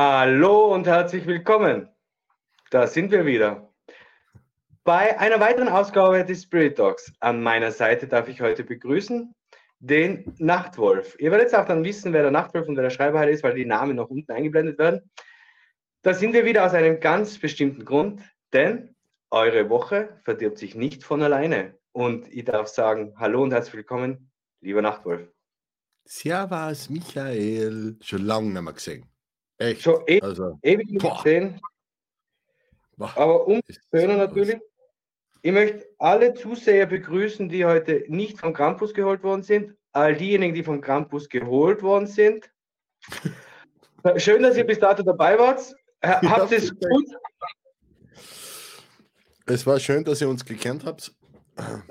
Hallo und herzlich willkommen. Da sind wir wieder. Bei einer weiteren Ausgabe des Spirit Dogs. An meiner Seite darf ich heute begrüßen den Nachtwolf. Ihr werdet auch dann wissen, wer der Nachtwolf und wer der Schreiber ist, weil die Namen noch unten eingeblendet werden. Da sind wir wieder aus einem ganz bestimmten Grund, denn eure Woche verdirbt sich nicht von alleine. Und ich darf sagen, hallo und herzlich willkommen, lieber Nachtwolf. Servus, Michael. Schon lange nicht mehr gesehen. Echt? Schon e also, ewig nicht gesehen. Aber umso schöner natürlich. Ich möchte alle Zuseher begrüßen, die heute nicht vom Campus geholt worden sind. All diejenigen, die vom Campus geholt worden sind. Schön, dass ihr bis dato dabei wart. Habt es gut? Es war schön, dass ihr uns gekannt habt.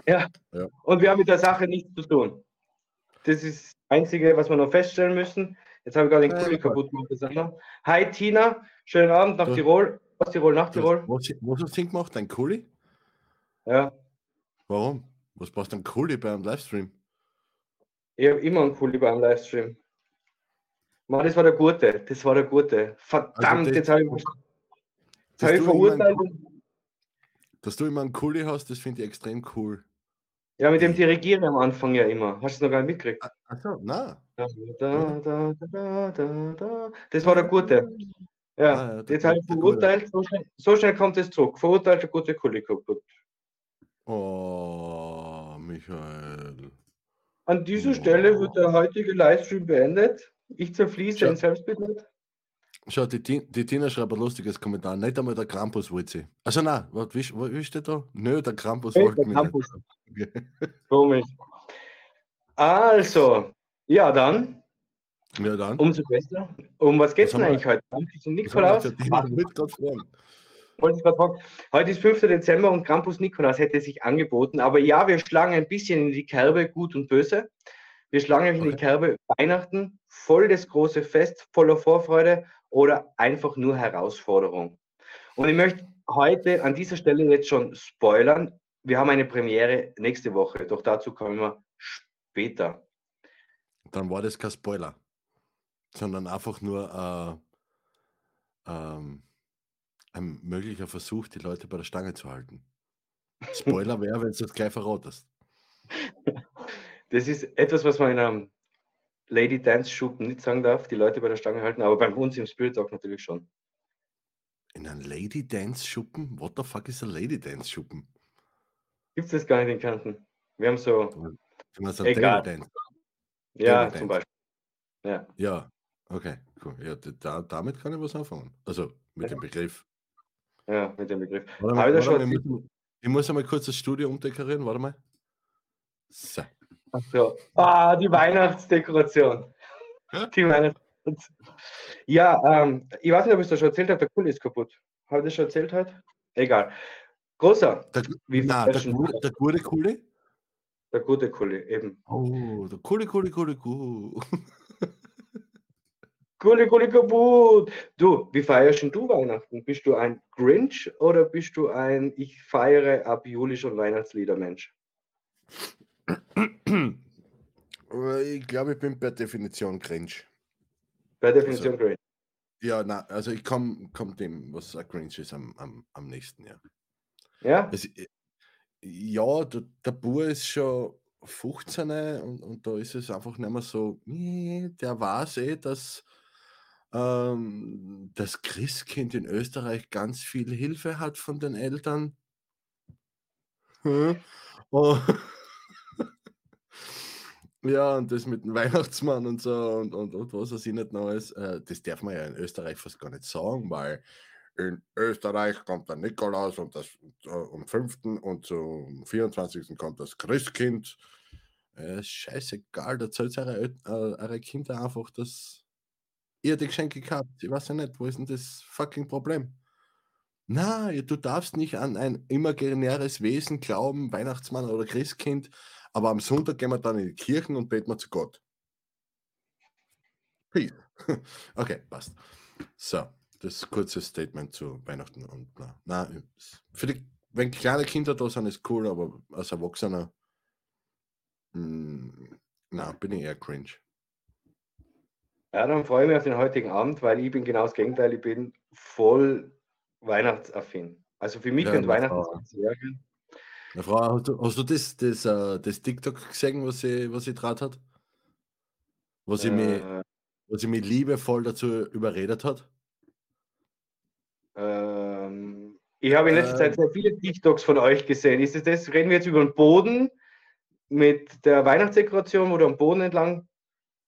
Ja. ja. Und wir haben mit der Sache nichts zu tun. Das ist das Einzige, was wir noch feststellen müssen. Jetzt habe ich gerade den Kuli kaputt gemacht. Hi Tina, schönen Abend nach Tirol. Aus Tirol, nach Tirol. Was, was hast du gemacht? Ein Kuli? Ja. Warum? Was brauchst du einen Kuli beim Livestream? Ich habe immer einen Kuli beim Livestream. Mann, das war der Gute. Das war der Gute. Verdammt, also jetzt habe ich, jetzt hab ich verurteilt. dass du immer einen Kuli hast, das finde ich extrem cool. Ja, mit dem Dirigieren am Anfang ja immer. Hast du es noch gar nicht mitgekriegt? Achso, na. Da, da, da, da, da, Das war der Gute. Ja, ah, ja jetzt habe ich verurteilt. So schnell, so schnell, kommt es zurück. Verurteilt der gute Kuli kaputt. Oh, Michael. An dieser oh. Stelle wird der heutige Livestream beendet. Ich zerfließe in Selbstmitleid. Schau, die, die Tina schreibt ein lustiges Kommentar. Nicht einmal der Krampus wollte sie. Also nein, was, wie, wie steht da? Nö, der Krampus hey, wollte mich Krampus. nicht. Komisch. Also, ja dann. Ja dann. Umso besser. Um was geht es denn eigentlich heute? Krampus und Nikolaus? Heute ist 5. Dezember und Krampus Nikolaus hätte sich angeboten. Aber ja, wir schlagen ein bisschen in die Kerbe Gut und Böse. Wir schlagen euch in die Kerbe Weihnachten, voll das große Fest, voller Vorfreude oder einfach nur Herausforderung. Und ich möchte heute an dieser Stelle jetzt schon spoilern. Wir haben eine Premiere nächste Woche, doch dazu kommen wir später. Dann war das kein Spoiler, sondern einfach nur äh, ähm, ein möglicher Versuch, die Leute bei der Stange zu halten. Spoiler wäre, wenn du das gleich verratest. Das ist etwas, was man in einem Lady Dance Schuppen nicht sagen darf, die Leute bei der Stange halten, aber bei uns im Spirit Talk natürlich schon. In einem Lady Dance Schuppen? What the fuck ist ein Lady Dance Schuppen? Gibt es das gar nicht in Kanten. Wir haben so. Du meinst Egal. Dance. Ja, Table zum Beispiel. Ja. Ja, okay, cool. Ja, da, damit kann ich was anfangen. Also mit dem Begriff. Ja, mit dem Begriff. Warte mal, warte mal, ich, muss, ich muss einmal kurz das Studio umdekorieren, warte mal. So. Ach so. Ah, die Weihnachtsdekoration. Die Weihnachtsdekoration. Ja, ähm, ich weiß nicht, ob ich das schon erzählt habe, der Kuli ist kaputt. Habe ich das schon erzählt heute? Egal. Großer. Der, wie na, der, gute, der gute Kuli? Der gute Kuli, eben. Oh, der Kuli, Kuli, Kuli, Kuli. Kuli, Kuli, kaputt. Du, wie feierst du Weihnachten? Bist du ein Grinch oder bist du ein Ich feiere ab Juli schon Weihnachtslieder Mensch? Ich glaube, ich bin per Definition cringe. Per Definition also, cringe. Ja, na, also ich komme komm dem, was ein cringe ist, am, am, am nächsten, ja. Ja? Also, ja, der, der Bur ist schon 15 und, und da ist es einfach nicht mehr so, der weiß eh, dass ähm, das Christkind in Österreich ganz viel Hilfe hat von den Eltern. Hm? Oh. Ja, und das mit dem Weihnachtsmann und so und, und, und was weiß ich nicht noch alles, äh, das darf man ja in Österreich fast gar nicht sagen, weil in Österreich kommt der Nikolaus und das äh, am 5. und zum 24. kommt das Christkind. Äh, scheißegal, da zahlt eure, äh, eure Kinder einfach, dass ihr die Geschenke gehabt. Ich weiß ja nicht, wo ist denn das fucking Problem? Na, du darfst nicht an ein imaginäres Wesen glauben, Weihnachtsmann oder Christkind, aber am Sonntag gehen wir dann in die Kirchen und beten wir zu Gott. Peace. Okay, passt. So, das kurze Statement zu Weihnachten und na, na für die, wenn kleine Kinder da sind, ist cool, aber als Erwachsener, mh, hm, na, bin ich eher cringe. Ja, dann freue ich mich auf den heutigen Abend, weil ich bin genau das Gegenteil. Ich bin voll weihnachtsaffin. Also für mich Ja, meine Weihnachten sein Serien. Meine Frau, hast du, hast du das, das, äh, das TikTok gesehen, was sie, was sie draht hat? Wo sie, mich, Äh, wo sie mich liebevoll dazu überredet hat? ähm, ich habe in letzter Äh, Zeit sehr viele TikToks von euch gesehen. Ist es das? Reden wir jetzt über den Boden mit der Weihnachtsdekoration, wo du am Boden entlang,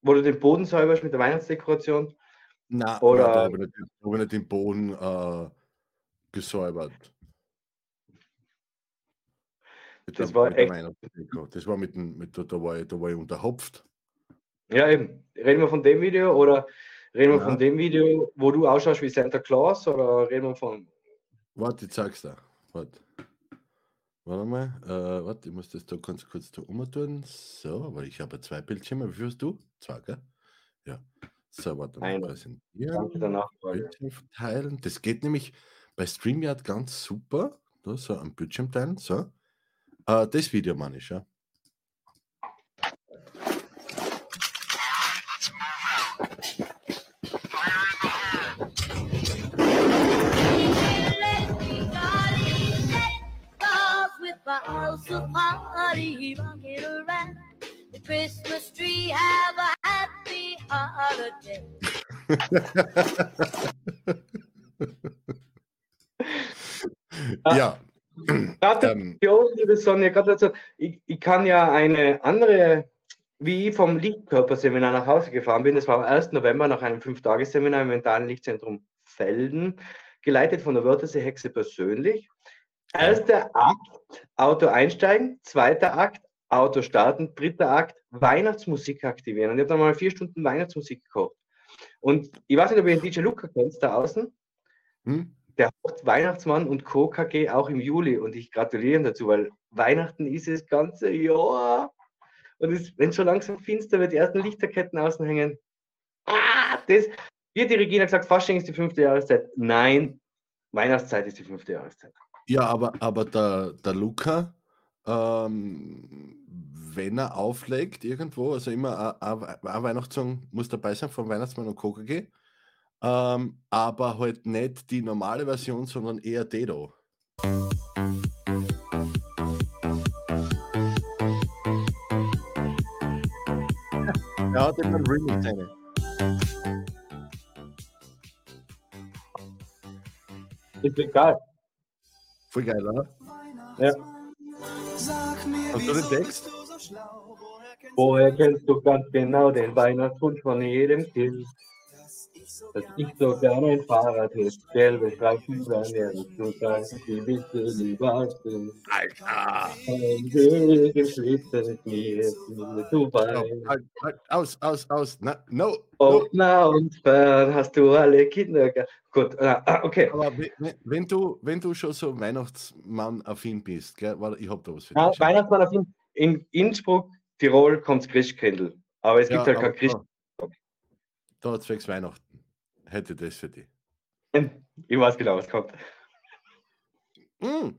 wo du den Boden säuberst mit der Weihnachtsdekoration? Nein, Oder- da habe ich, nicht- hab ich nicht den Boden äh, gesäubert. Das war echt-. Das war mit dem, mit, da, war ich, da war ich unterhopft. Ja, eben. Reden wir von dem Video oder reden wir Ja. von dem Video, wo du ausschaust wie Santa Claus oder reden wir von. Warte, ich zeig's dir. Warte. Warte mal. Äh, warte, ich muss das da ganz kurz da umtun. So, weil ich habe zwei Bildschirme. Wie viel hast du? Zwei, gell? Ja. So, warte mal. Präsentieren. Nachfrage. Bildschirm verteilen. Das geht nämlich bei StreamYard ganz super. Da, so am Bildschirm teilen. So. Äh, das Video meine ich, ja. The Christmas tree have a happy holiday. Ah. Gratulation, Ähm, liebe Sonja. Gratulation. Ich, ich kann ja eine andere, wie ich vom Lichtkörperseminar nach Hause gefahren bin, das war am 1. November nach einem Fünf-Tages-Seminar im mentalen Lichtzentrum Felden, geleitet von der Wörthersee Hexe persönlich. Erster Akt, Auto einsteigen, zweiter Akt, Auto starten, dritter Akt, Weihnachtsmusik aktivieren. Und ich habe dann mal vier Stunden Weihnachtsmusik gekocht. Und ich weiß nicht, ob ihr den DJ Luca kennt, da außen hm? Der Weihnachtsmann und Co. KG auch im Juli und ich gratuliere ihm dazu, weil Weihnachten ist das ganze Jahr. Und es, wenn schon langsam finster wird, die ersten Lichterketten außen hängen. Ah, das, hat die Regina gesagt, Fasching ist die fünfte Jahreszeit. Nein, Weihnachtszeit ist die fünfte Jahreszeit. Ja, aber, aber der, der Luca, ähm, wenn er auflegt irgendwo, also immer ein Weihnachtssong muss dabei sein von Weihnachtsmann und KKG, ähm, aber halt nicht die normale Version, sondern eher Dedo. Er hat immer einen Remix rein. Ist egal. Voll geil, oder? Ja. Hast du den Text? Woher kennst du ganz genau den Weihnachtswunsch von jedem Kind? Dass ich so gerne ein Fahrrad hätte, gelbe Streifen über mir, du sagst, die bitte lieber sind. Alter! Ein Weg im Schlitten mit mir, du Oh, weißt. halt, halt, aus, aus, aus. Na, no, no. Ob nah und fern hast du alle Kinder. Gut, ah, okay. Aber we- we- wenn du, wenn du schon so Weihnachtsmann-affin bist, gell, ich hab da was für Ja, dich. Weihnachtsmann auf in, in Innsbruck, Tirol kommt Christkindl. Aber es gibt Ja, halt kein Christ. Da, da zwecks Weihnachten. Hätte das für dich. Ich weiß genau, was kommt. Mm.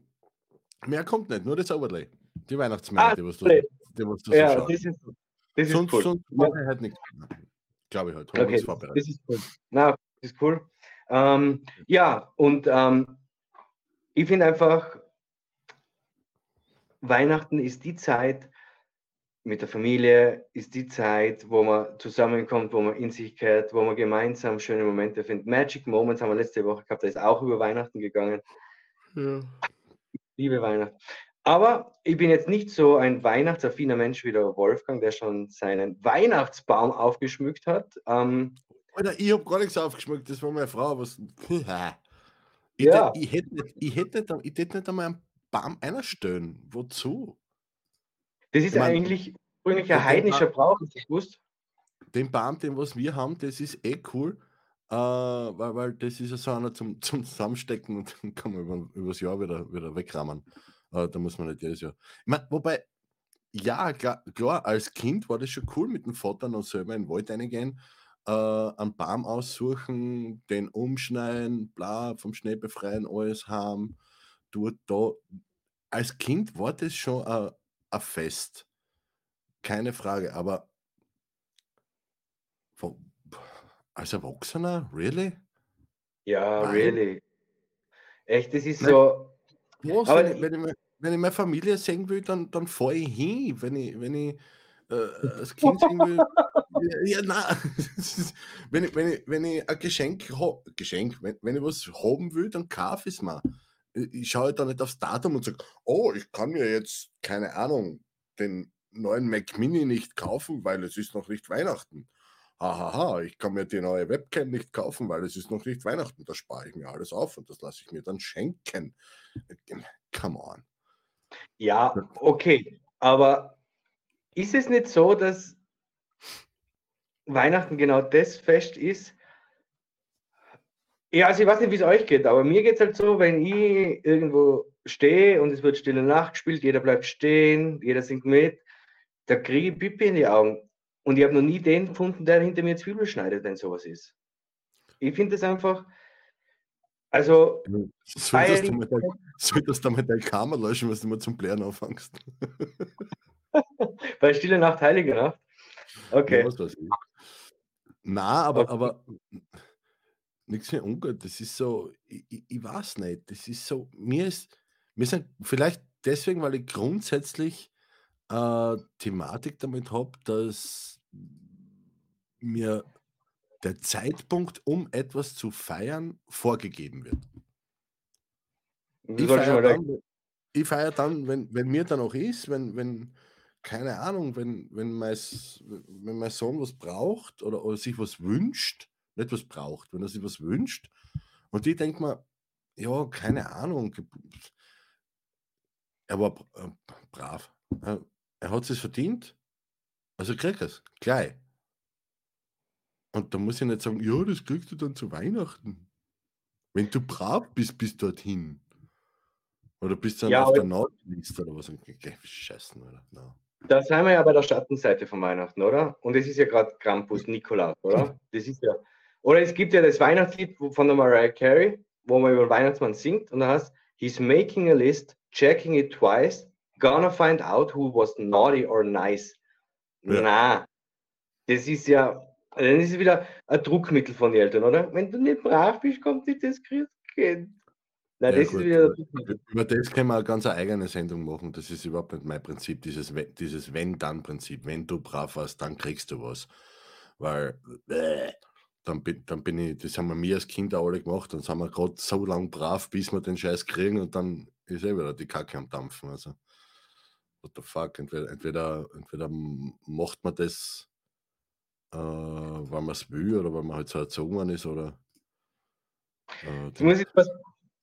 Mehr kommt nicht, nur das Overlay. Die Weihnachtsmärkte, Ah, was du, die, was du Ja, so das ist, das ist Sonst, cool. sonst mache ich halt nichts. Glaube ich halt. Haben Okay, das, das ist cool. Na, das ist cool. Ähm, ja, und ähm, ich finde einfach, Weihnachten ist die Zeit mit der Familie, ist die Zeit, wo man zusammenkommt, wo man in sich kehrt, wo man gemeinsam schöne Momente findet. Magic Moments haben wir letzte Woche gehabt, da ist auch über Weihnachten gegangen. Ja. Liebe Weihnachten. Aber ich bin jetzt nicht so ein weihnachtsaffiner Mensch wie der Wolfgang, der schon seinen Weihnachtsbaum aufgeschmückt hat. Ähm, Alter, ich habe gar nichts aufgeschmückt, das war meine Frau. Was, ich, Ja. ich, hätte nicht, ich, hätte ich hätte nicht einmal einen Baum einstellen. Wozu? Das ist Ich mein, eigentlich ein heidnischer Brauch, hast du gewusst? Den Baum, den was wir haben, das ist eh cool. Äh, weil, weil das ist ja so einer zum, zum Zusammenstecken und dann kann man über, übers Jahr wieder, wieder wegrammen. Äh, da muss man nicht jedes Jahr. Ich mein, wobei, ja, klar, klar, als Kind war das schon cool mit dem Vater noch selber in den Wald reingehen, äh, einen Baum aussuchen, den umschneiden, bla, vom Schnee befreien, alles haben. Dort, da. Als Kind war das schon ein ein Fest. Keine Frage, aber Als Erwachsener? Really? Ja, Nein. really. Echt, das ist Nein. so. Was, Aber wenn, ich, wenn, ich, wenn ich meine Familie sehen will, dann, dann fahre ich hin. Wenn ich, wenn ich äh, als Kind sehen will. ja, nein. wenn, ich, wenn, ich, wenn ich ein Geschenk Geschenk, wenn, wenn ich was haben will, dann kaufe ich es mir. Ich, ich schaue da nicht aufs Datum und sage, oh, ich kann mir jetzt, keine Ahnung, den neuen Mac Mini nicht kaufen, weil es ist noch nicht Weihnachten. Hahaha, ich kann mir die neue Webcam nicht kaufen, weil es ist noch nicht Weihnachten. Das spare ich mir alles auf und das lasse ich mir dann schenken. Come on. Ja, okay. Aber ist es nicht so, dass Weihnachten genau das Fest ist? Ja, also ich weiß nicht, wie es euch geht, aber mir geht es halt so, wenn ich irgendwo stehe und es wird Stille Nacht gespielt, jeder bleibt stehen, jeder singt mit, da kriege ich Pipi in die Augen. Und ich habe noch nie den gefunden, der hinter mir Zwiebel schneidet, wenn sowas ist. Ich finde das einfach, also Solltest du mal dein, solltest du mal dein Karma löschen, was du mal zum Blären anfängst? bei Stille Nacht, Heilige Nacht. Okay. Ja, was weiß ich. Na, aber, Okay. aber nichts mehr ungut. Das ist so, ich, ich, ich weiß nicht. Das ist so, mir ist, mir sind vielleicht deswegen, weil ich grundsätzlich äh, Thematik damit habe, dass mir der Zeitpunkt, um etwas zu feiern, vorgegeben wird. Ich feiere dann, ich feier dann wenn, wenn mir dann auch ist, wenn, wenn, keine Ahnung, wenn, wenn, mein, wenn mein Sohn was braucht oder, oder sich was wünscht, nicht was braucht, wenn er sich was wünscht, und ich denke mir, ja, keine Ahnung, er war äh, brav, er, hat es verdient, also krieg es, gleich. Und da muss ich nicht sagen, ja, das kriegst du dann zu Weihnachten. Wenn du brav bist, bis dorthin. Oder bist du dann Ja, auf der Nordliste oder was? Scheißen, oder? No. Da sind wir ja bei der Schattenseite von Weihnachten, oder? Und es ist ja gerade Krampus, Nikolaus, oder? Das ist ja. Oder es gibt ja das Weihnachtslied von der Mariah Carey, wo man über den Weihnachtsmann singt und da heißt, he's making a list, checking it twice, gonna find out who was naughty or nice. Ja. Na, das ist ja, dann ist es wieder ein Druckmittel von den Eltern, oder? Wenn du nicht brav bist, kommt nicht das Christkind. Na, Ja, das gut, ist wieder. Über das können wir eine ganz eigene Sendung machen. Das ist überhaupt nicht mein Prinzip, dieses, dieses Wenn-Dann-Prinzip. Wenn du brav warst, dann kriegst du was. Weil äh, dann, bin, dann bin ich, das haben wir mir als Kinder alle gemacht, dann sind wir gerade so lang brav, bis wir den Scheiß kriegen und dann ist eh wieder die Kacke am Dampfen. Also, what the fuck? Entweder, entweder, entweder macht man das, äh, weil man es will oder weil man halt so erzogen worden ist oder. Äh, Jetzt muss ich was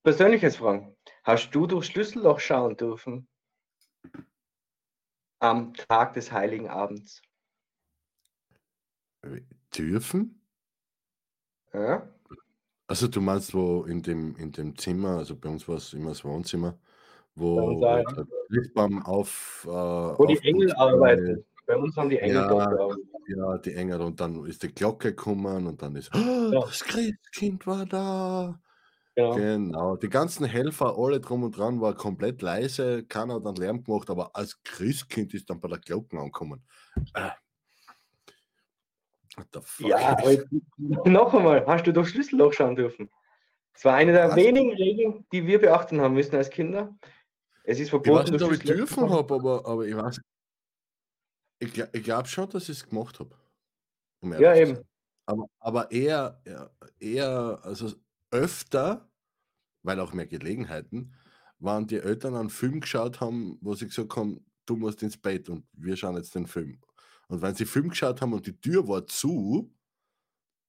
Persönliches fragen. Hast du durch Schlüsselloch schauen dürfen? Am Tag des Heiligen Abends. dürfen? Ja? Also du meinst, wo in dem, in dem Zimmer, also bei uns war es immer das Wohnzimmer, wo halt ja. der Christbaum auf... Äh, Wo die Engel arbeiten. Bei uns haben die Engel Ja. dort. Ja, die Engel und dann ist die Glocke gekommen und dann ist, "Ah, Ja. das Christkind war da. Genau. Genau, die ganzen Helfer, alle drum und dran, war komplett leise, keiner hat dann Lärm gemacht, aber als Christkind ist dann bei der Glocke angekommen. Äh. What the fuck? Ja, aber jetzt, noch einmal, hast du durch Schlüsselloch schauen dürfen? Es war eine der Was? wenigen Regeln, die wir beachten haben müssen als Kinder. Es ist Ich verboten, weiß nicht, ob ich dürfen habe, aber, aber ich weiß. Ich, ich glaube schon, dass ich es gemacht habe. Um Ja, eben. Aber, aber eher, eher, also öfter, weil auch mehr Gelegenheiten, waren die Eltern einen Film geschaut haben, wo sie gesagt haben, du musst ins Bett und wir schauen jetzt den Film. Und wenn sie Film geschaut haben und die Tür war zu,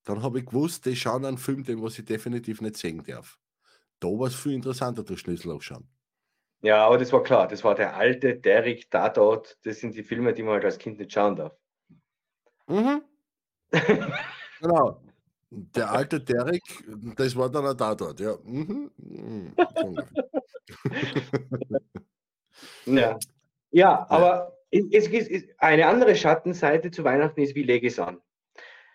dann habe ich gewusst, die schauen einen Film, den was ich definitiv nicht sehen darf. Da war es viel interessanter, durch Schlüsselloch schauen. Ja, aber das war klar. Das war der alte Derek Tatort. Das sind die Filme, die man halt als Kind nicht schauen darf. Mhm. genau. Der alte Derek, das war dann ein Tatort, ja. Mhm. Mhm. Ja, ja aber es, es, es, eine andere Schattenseite zu Weihnachten ist, wie lege ich es an?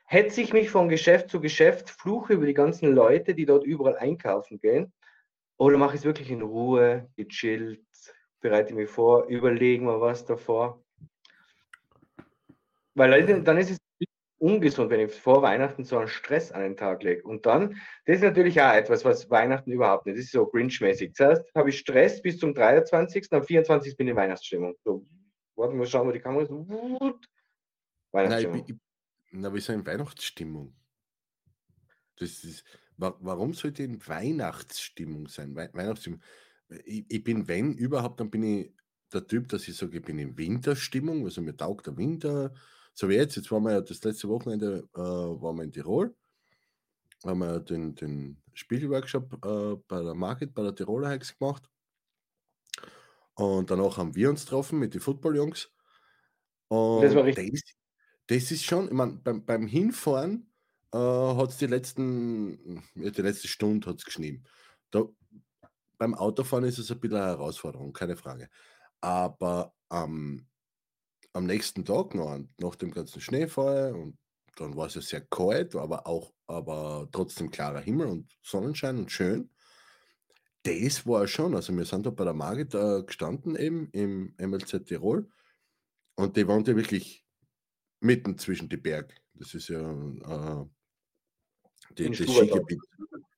Hetze ich mich von Geschäft zu Geschäft, fluche über die ganzen Leute, die dort überall einkaufen gehen? Oder mache ich es wirklich in Ruhe, gechillt, bereite mich vor, überlegen wir was davor? Weil dann, ist es ungesund, wenn ich vor Weihnachten so einen Stress an den Tag lege. Und dann, das ist natürlich auch etwas, was Weihnachten überhaupt nicht, das ist so Grinch-mäßig. Zuerst habe ich Stress bis zum 23., am 24. bin ich in Weihnachtsstimmung. So, warte mal, schauen wir die Kamera. So, Nein, ich, Weihnachtsstimmung. ich, na, wir sind in Weihnachtsstimmung. Das ist, wa- warum sollte in Weihnachtsstimmung sein? Wei Weihnachtsstimmung. Ich, ich bin, wenn überhaupt, dann bin ich der Typ, dass ich sage, ich bin in Winterstimmung, also mir taugt der Winter. So wie jetzt, jetzt waren wir ja das letzte Wochenende äh, waren wir in Tirol, haben wir den, den Spiegelworkshop äh, bei der Market, bei der Tiroler Hex gemacht. Und danach haben wir uns getroffen mit den Football-Jungs. Und Das war richtig. das, das ist schon, ich meine, beim, beim Hinfahren äh, hat es die letzten, die letzte Stunde hat's geschnien. Da, beim Autofahren ist es ein bisschen eine Herausforderung, keine Frage. Aber am am nächsten Tag, noch, nach dem ganzen Schneefall, und dann war es ja sehr kalt, aber auch, aber trotzdem klarer Himmel und Sonnenschein und schön. Das war schon, also wir sind da bei der Margit äh, gestanden eben im MLZ Tirol und die wohnt ja wirklich mitten zwischen die Berg. Das ist ja äh, die, das. Skigebiet.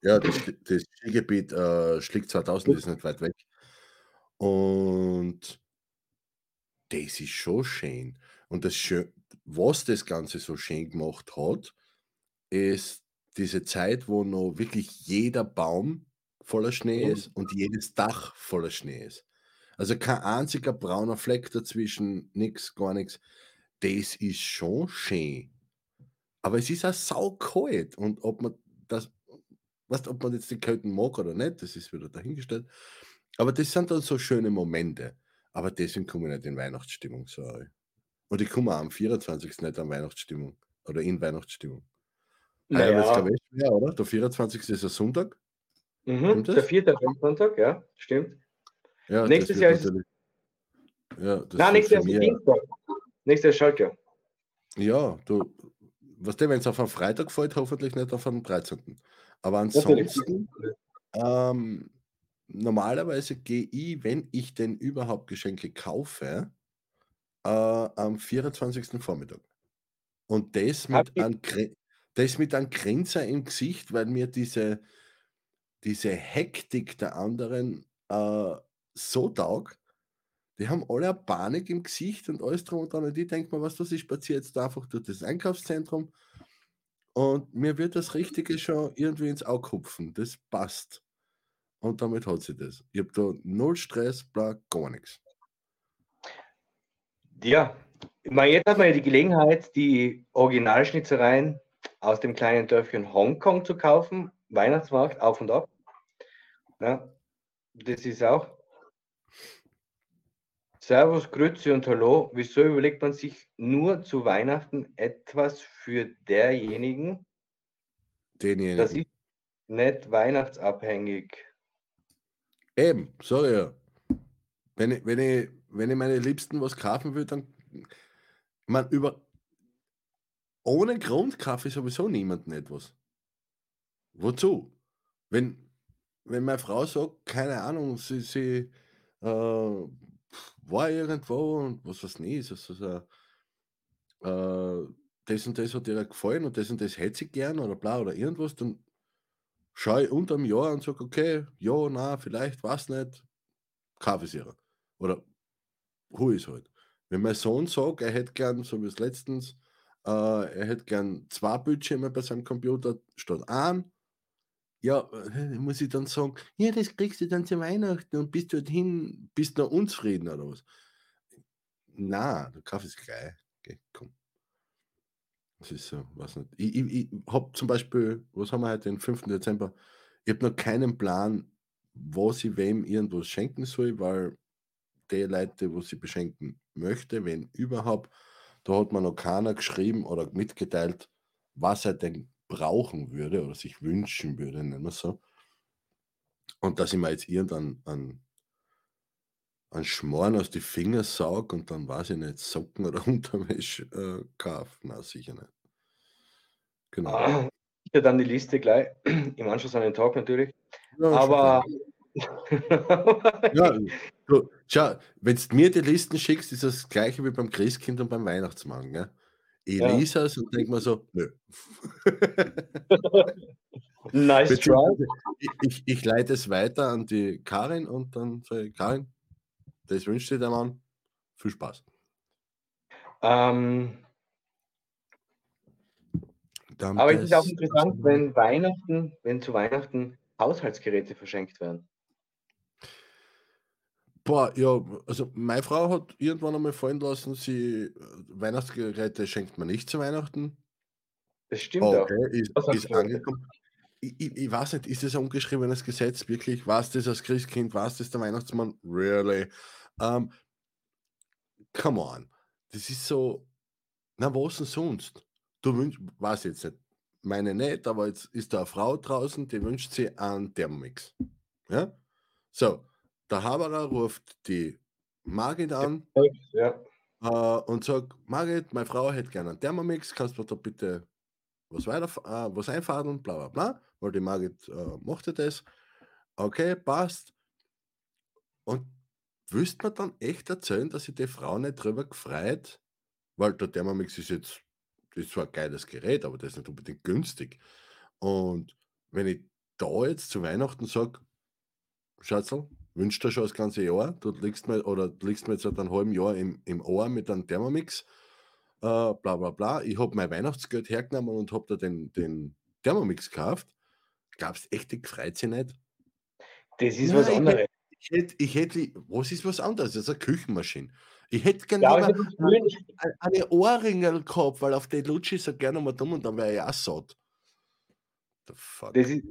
Ja, das, das Skigebiet äh, Schlick 2000 ist nicht weit weg. Und das ist schon schön. Und das schön, was das Ganze so schön gemacht hat, ist diese Zeit, wo noch wirklich jeder Baum voller Schnee ist und jedes Dach voller Schnee ist. Also kein einziger brauner Fleck dazwischen, nichts, gar nichts. Das ist schon schön. Aber es ist auch saukalt. Und ob man das, weißt, ob man jetzt die Kälte mag oder nicht, das ist wieder dahingestellt. Aber das sind dann so schöne Momente. Aber deswegen komme ich nicht in Weihnachtsstimmung. So. Und ich komme auch am 24. nicht an Weihnachtsstimmung. Oder in Weihnachtsstimmung. Naja. Naja, glaube ich, schwer, oder? Der 24. ist ein Sonntag. Mhm, der vierte Sonntag, ja, stimmt. Ja, Nächstes Jahr ist Ja, das Nein, nächstes Jahr ist Dienstag. Nächstes Jahr Schalke. Ja, du, was der, wenn es auf einen Freitag fällt, hoffentlich nicht auf einen 13. Aber ansonsten, ähm, normalerweise gehe ich, wenn ich denn überhaupt Geschenke kaufe, äh, am 24. Vormittag. Und das mit, einem, das mit einem Grinser im Gesicht, weil mir diese, diese Hektik der anderen äh, so taugt. Die haben alle eine Panik im Gesicht und alles drum und dran. Und ich denke mir, was das ich spaziere jetzt einfach durch das Einkaufszentrum und mir wird das Richtige schon irgendwie ins Auge hupfen. Das passt. Und damit hat sie das. Ich habe da null Stress, bla, gar nichts. Ja, jetzt hat man ja die Gelegenheit, die Originalschnitzereien aus dem kleinen Dörfchen Hongkong zu kaufen. Weihnachtsmarkt auf und ab. Ja, das ist auch. Servus, Grüezi und Hallo. Wieso überlegt man sich nur zu Weihnachten etwas für derjenigen? Denjenigen. Das ist nicht weihnachtsabhängig. Eben, so ja. Wenn ich, wenn, ich, wenn ich meine Liebsten was kaufen will, dann. Man über. Ohne Grund kaufe ich sowieso niemanden etwas. Wozu? Wenn, wenn meine Frau sagt, keine Ahnung, sie, sie äh, war irgendwo und was weiß nicht, also, so, äh, das und das hat ihr gefallen und das und das hätte sie gern oder bla oder irgendwas, dann schaue ich unter dem Jahr und sage, okay, ja, na, vielleicht, weiß nicht, ihr. Oder hol ich halt. Wenn mein Sohn sagt, er hätte gern, so wie es letztens, äh, er hätte gern zwei Bildschirme bei seinem Computer statt ein, ja, äh, muss ich dann sagen, ja, das kriegst du dann zu Weihnachten und bis dorthin bist du noch unzufrieden oder was? Na, du kaufst es gleich. Okay, komm. Das ist so, weiß nicht. Ich, ich, ich habe zum Beispiel, was haben wir heute, den 5. Dezember, ich habe noch keinen Plan, was ich wem irgendwas schenken soll, weil die Leute, wo sie beschenken möchte, wenn überhaupt, da hat mir noch keiner geschrieben oder mitgeteilt, was er denn brauchen würde oder sich wünschen würde, nennen wir es so. Und dass ich mir jetzt irgendeinen einen, einen Schmoren aus die Finger saug und dann weiß ich nicht, Socken oder Unterwäsche äh, kaufe. Na, sicher nicht. Genau. Ah, Ja, dann die Liste gleich im Anschluss an den Talk natürlich. Ja, Aber. Ja, du, schau, wenn du mir die Listen schickst, ist das gleiche wie beim Christkind und beim Weihnachtsmann. Gell? Ich Ja. lese es und denke mir so, nö. Nice try. Ich, ich, ich leite es weiter an die Karin und dann sage ich, Karin, das wünscht dir der Mann. Viel Spaß. Ähm, Dann aber es ist auch interessant, wenn Weihnachten, wenn zu Weihnachten Haushaltsgeräte verschenkt werden. Boah, ja, also meine Frau hat irgendwann einmal fallen lassen, sie äh, Weihnachtsgeräte schenkt man nicht zu Weihnachten. Das stimmt auch. Okay, ist, sagst ist du? angekommen. Ich, ich, ich weiß nicht, ist das ein ungeschriebenes Gesetz wirklich? Was das als Christkind, was das der Weihnachtsmann? Really? Ähm, come on. Das ist so, na was denn sonst? Du wünschst, weiß jetzt nicht, meine nicht, aber jetzt ist da eine Frau draußen, die wünscht sich einen Thermomix. Ja? So, der Haberer ruft die Margit an, Ja. äh, und sag, Margit, meine Frau hätte gerne einen Thermomix, kannst du da bitte was weiter, äh, was einfaden, bla bla bla, weil die Margit äh, mochte das. Okay, passt. Und wüsste man dann echt erzählen, dass sich die Frau nicht drüber gefreut, weil der Thermomix ist jetzt, das ist zwar ein geiles Gerät, aber das ist nicht unbedingt günstig. Und wenn ich da jetzt zu Weihnachten sage, Schatzl, wünscht dir schon das ganze Jahr, du liegst mir, oder du liegst mir jetzt seit einem halben Jahr im, im Ohr mit einem Thermomix, äh, bla bla bla. Ich habe mein Weihnachtsgeld hergenommen und habe da den, den Thermomix gekauft. Glaubst echt, die sich nicht? Das ist Nein, was anderes. Ich hätte, ich hätte, was ist was anderes? Das ist eine Küchenmaschine. Ich hätte gerne Ja, eine- Ohrringel gehabt, weil auf die lutsche ich so gerne mal dumm und dann wäre ich auch satt. Das, ist,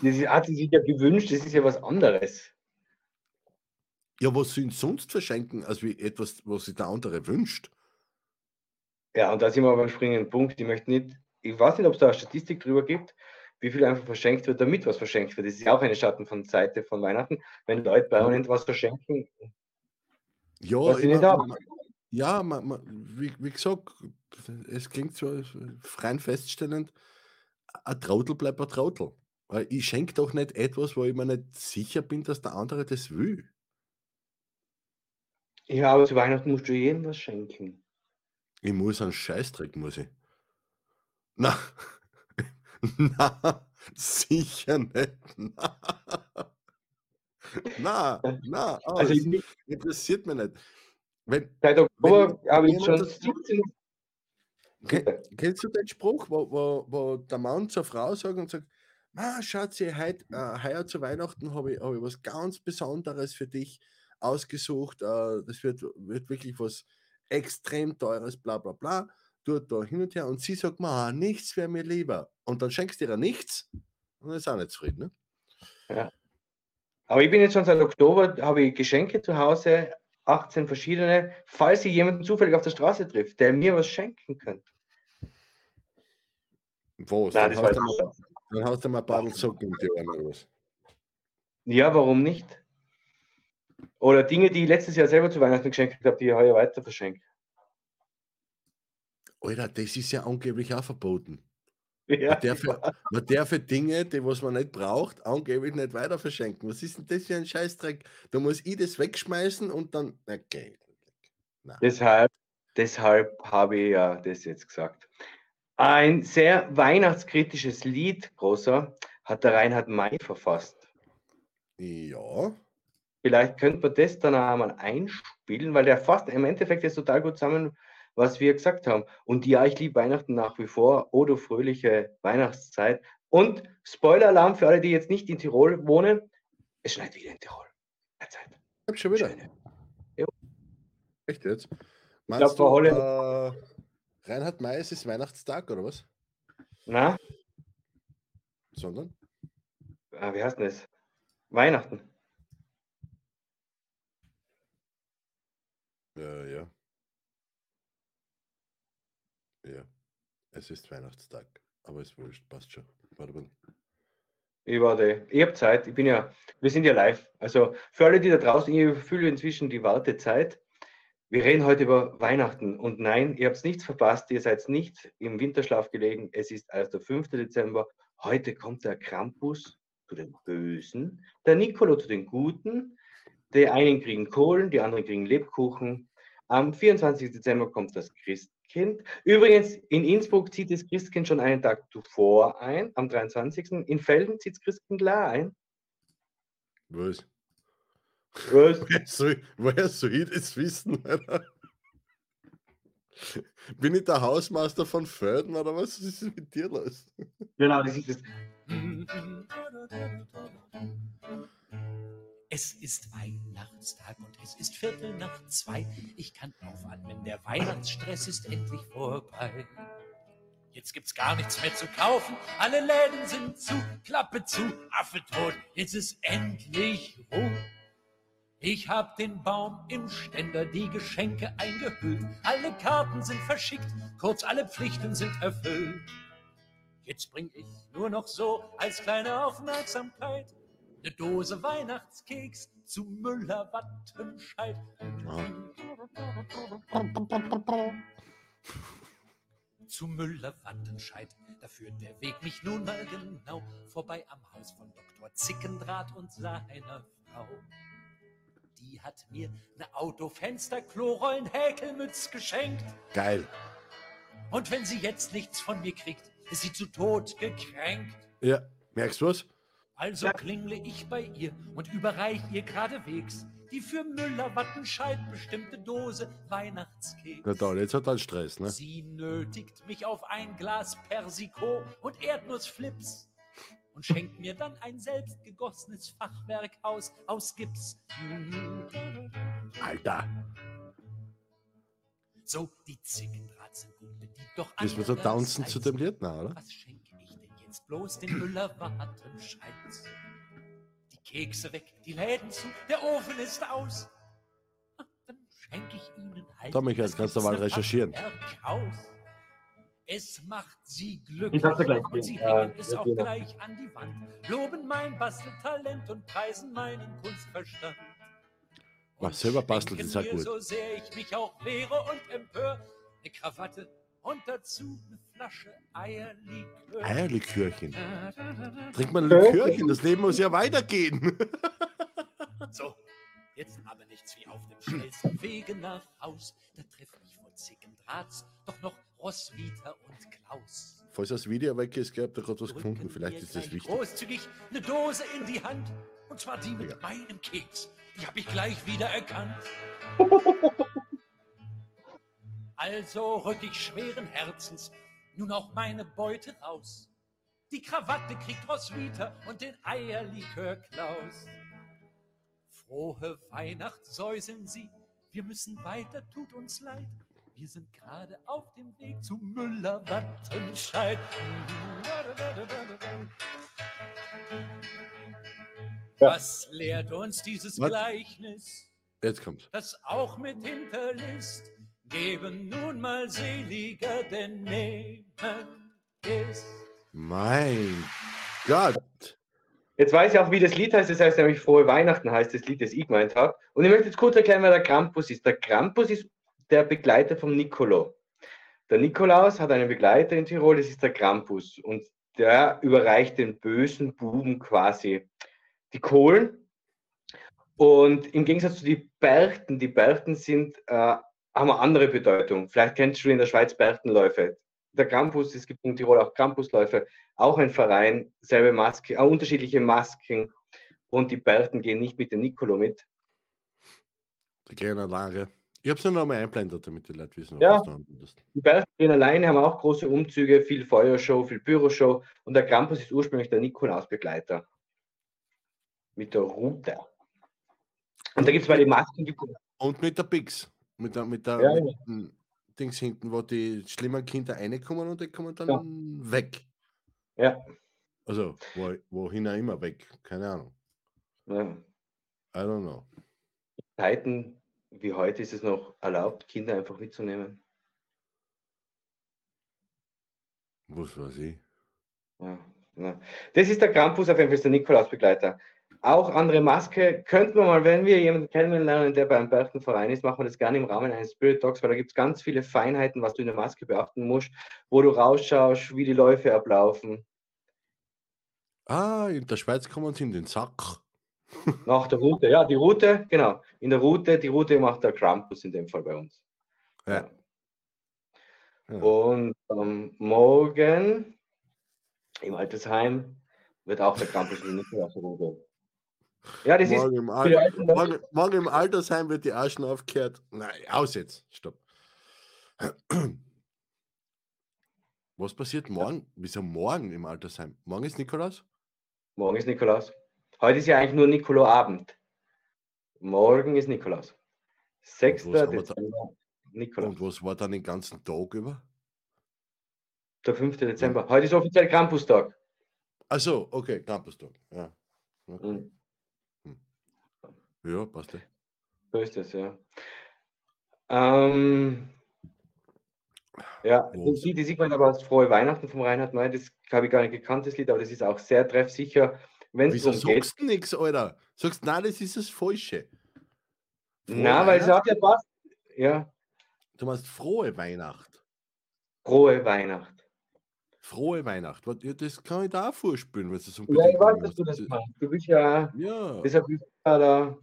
das ist, hat sie sich ja gewünscht, das ist ja was anderes. Ja, was sie sonst verschenken, als wie etwas, was sich der andere wünscht? Ja, und da sind wir beim springenden Punkt. Ich möchte nicht, ich weiß nicht, ob es da eine Statistik drüber gibt, wie viel einfach verschenkt wird, damit was verschenkt wird. Das ist ja auch eine Schatten von Seite von Weihnachten. Wenn Leute permanent was verschenken, Ja, Was ich nicht haben. ja ma, ma, wie, wie gesagt, es klingt so rein feststellend, ein Trautel bleibt ein Trautel. Weil ich schenke doch nicht etwas, wo ich mir nicht sicher bin, dass der andere das will. Ja, aber zu Weihnachten musst du jedem was schenken. Ich muss einen Scheißdreck, muss ich. Na, na, sicher nicht. Na, na, na Also ich, interessiert mich nicht. Wenn, seit Oktober habe ich schon das- 17 Ke- Kennst du den Spruch, wo, wo, wo der Mann zur Frau sagt und sagt, ah, Schatzi, heut, äh, heuer zu Weihnachten habe ich, hab ich was ganz Besonderes für dich ausgesucht. Äh, das wird, wird wirklich was extrem teures, bla bla bla. Tut da hin und her und sie sagt, ma, nichts wäre mir lieber. Und dann schenkst du ihr nichts und dann ist auch nicht zufrieden. Ne? Aber ich bin jetzt schon seit Oktober, habe ich Geschenke zu Hause, 18 verschiedene, falls ich jemanden zufällig auf der Straße trifft, der mir was schenken könnte. Was? Nein, dann, hast du mal, dann hast du mal ein paar Socken um die Ohren oder was? Ja, warum nicht? Oder Dinge, die ich letztes Jahr selber zu Weihnachten geschenkt habe, die ich heuer weiter verschenke. Alter, das ist ja angeblich auch verboten. Ja, Man darf, ja- man darf Dinge, die was man nicht braucht, angeblich nicht weiter verschenken. Was ist denn das für ein Scheißdreck? Da muss ich das wegschmeißen und dann. Okay. deshalb, deshalb habe ich ja das jetzt gesagt. Ein sehr weihnachtskritisches Lied, großer, hat der Reinhard May verfasst. Ja. Vielleicht könnte man das dann auch mal einspielen, weil der fasst im Endeffekt jetzt total gut zusammen, was wir gesagt haben. Und ja, ich liebe Weihnachten nach wie vor. Du fröhliche Weihnachtszeit. Und Spoiler-Alarm für alle, die jetzt nicht in Tirol wohnen. Es schneit wieder in Tirol. Derzeit. Ich hab schon wieder. Schöne. Echt jetzt? glaub, Meinst Frau du, Holle- äh, Reinhard May, es ist Weihnachtstag oder was? Na, Sondern? ah, wie heißt denn das? Weihnachten. Ja, ja. Ja. Es ist Weihnachtstag. Aber es wurscht, passt schon. Warte mal. Ich warte. Ich habe Zeit. Ich bin ja, wir sind ja live. Also für alle, die da draußen, ich fühle inzwischen die Wartezeit. Wir reden heute über Weihnachten. Und nein, ihr habt nichts verpasst. Ihr seid nicht im Winterschlaf gelegen. Es ist erst der 5. Dezember. Heute kommt der Krampus zu den Bösen, der Nicolo zu den Guten. Die einen kriegen Kohlen, die anderen kriegen Lebkuchen. Am 24. Dezember kommt das Christ Christkind. Übrigens, in Innsbruck zieht das Christkind schon einen Tag zuvor ein, am 23. In Felden zieht das Christkind klar ein. Was? Was? Woher soll, woher soll ich das wissen, Alter? Bin ich der Hausmeister von Felden oder was ist mit dir los? Genau, das ist es. Es ist Weihnachtstag und es ist Viertel nach zwei. Ich kann aufatmen, der Weihnachtsstress ist endlich vorbei. Jetzt gibt's gar nichts mehr zu kaufen, alle Läden sind zu, Klappe zu, Affe tot, jetzt ist endlich Ruhe. Ich hab den Baum im Ständer, die Geschenke eingehüllt, alle Karten sind verschickt, kurz alle Pflichten sind erfüllt. Jetzt bring ich nur noch so als kleine Aufmerksamkeit eine Dose Weihnachtskeks zu Müller Wattenscheid. Zu Müller Wattenscheid, da führt der Weg mich nun mal genau vorbei am Haus von Dr. Zickendraht und seiner Frau. Die hat mir eine Autofenster, Klorollen, Häkelmütz geschenkt. Geil. Und wenn sie jetzt nichts von mir kriegt, ist sie zu Tod gekränkt. Ja, merkst du was? Also klingle ich bei ihr und überreich ihr geradewegs die für Müller Wattenscheid bestimmte Dose Weihnachtskeks. Na toll, jetzt hat er Stress, ne? Sie nötigt mich auf ein Glas Persiko und Erdnussflips und schenkt mir dann ein selbstgegossenes Fachwerkhaus aus Gips. Alter, So, die Zickendraht sind gut bedient, doch müssen wir so tanzen zu dem Lied, na, oder? Was denn jetzt bloß den Müller Wattenscheid? Die Kekse weg, die Läden zu, der Ofen ist aus. Ach, Dann schenke ich ihnen halt. Da, Michael, kannst du mal recherchieren. Es macht sie Ich glücklich und sie hängen Ja, es auch genau. gleich an die Wand, loben mein Basteltalent und preisen meinen Kunstverstand. Mach Und selber basteln, ist ja mir, gut. So sehr ich mich auch wehre und empör, eine Krawatte und dazu eine Flasche Eierlikör. Eierlikörchen. Da, da, da, da. Trink mal ein Likörchen, das Leben muss ja weitergehen. So, jetzt aber nichts wie auf dem schnellsten Wege nach Haus. Da treffe ich vor Zickendrahts doch noch Roswitha und Klaus. Falls das Video weg ist, habt ihr gerade was Drücken gefunden. Vielleicht ist das wichtig. Großzügig eine Dose in die Hand. Und zwar die mit Ja. meinem Keks. Die habe ich gleich wieder erkannt. Also rück ich schweren Herzens nun auch meine Beute raus. Die Krawatte kriegt Roswitha und den Eierlikör Klaus. Frohe Weihnacht säuseln sie, wir müssen weiter, tut uns leid. Wir sind gerade auf dem Weg zu Müller Wattenscheid. Was lehrt uns dieses Was? Gleichnis? Jetzt kommt's. das auch mit Hinterlist geben nun mal seliger, denn nehmen ist. Mein Gott. Jetzt weiß ich auch, wie das Lied heißt. Das heißt nämlich Frohe Weihnachten heißt das Lied, das ich gemeint habe. Und ich möchte jetzt kurz erklären, wer der Krampus ist. Der Krampus ist der Begleiter vom Nicolo. Der Nikolaus hat einen Begleiter in Tirol, das ist der Krampus. Und der überreicht den bösen Buben quasi die Kohlen. Und im Gegensatz zu den Berchten, die Berchten sind, äh, haben eine andere Bedeutung. Vielleicht kennst du schon in der Schweiz Berchtenläufe. Der Krampus, es gibt in Tirol auch Krampusläufe, auch ein Verein, selbe Maske, äh, unterschiedliche Masken. Und die Berchten gehen nicht mit dem Nicolo mit. Die kleine Lage. Ich hab's nur noch mal einblendet, damit die Leute wissen, Ja. was du anbietest. Die Berchten gehen alleine, haben auch große Umzüge, viel Feuershow, viel Pyroshow. Und der Krampus ist ursprünglich der Nikolausbegleiter. Mit der Rute. Und da gibt es bei den Masken, die Und mit der Pix. Mit der, mit der Ja, mit dem Dings hinten, wo die schlimmen Kinder reinkommen und die kommen dann Ja. weg. Ja. Also, wo, wohin auch immer weg. Keine Ahnung. ja, I don't know. Zeiten wie heute ist es noch erlaubt, Kinder einfach mitzunehmen. Was weiß ich. Ja, ja. Das ist der Krampus, auf jeden Fall ist der Nikolausbegleiter. Auch andere Maske könnten wir mal, wenn wir jemanden kennenlernen, der beim Berchtenverein ist, machen wir das gerne im Rahmen eines Spirit Talks, weil da gibt es ganz viele Feinheiten, was du in der Maske beachten musst, wo du rausschaust, wie die Läufe ablaufen. Ah, in der Schweiz kommen sie in den Sack. Nach der Route, ja, die Route, genau. In der Route, die Route macht der Krampus in dem Fall bei uns. Ja. Ja. Und ähm, morgen im Altersheim wird auch der Krampus mit Nikolaus rumgehen. Ja, das morgen, ist im für die Al alten Leute- morgen, morgen im Altersheim wird die Aschen aufgehört. Nein, aus jetzt. Stopp. Was passiert morgen? Wieso morgen im Altersheim? Morgen ist Nikolaus? Morgen ist Nikolaus. Heute ist ja eigentlich nur Nikolaabend. Morgen ist Nikolaus. 6. Und was haben wir da? Dezember, Nikolaus. Und was war dann den ganzen Tag über? Der 5. Dezember. Heute ist offiziell Krampustag. Achso, okay, Campustag. Ja. Okay. Mhm. Ja, passt. ja. So ist das, ja. Ähm, ja, das Lied, ich meine, aber als Frohe Weihnachten vom Reinhard May, das habe ich gar nicht gekannt, das Lied, aber das ist auch sehr treffsicher, wenn es Wieso darum geht. sagst du nichts, Alter? Sagst, nein, das ist das Falsche. Frohe Na, weil es hat ja passt. Ja, Du meinst frohe Weihnacht. Frohe Weihnacht. Frohe Weihnacht. Ja, das kann ich da auch vorspielen, wenn du so Ja, ich weiß, dass du das meinst. Du bist ja, Ja, deshalb bist du ja da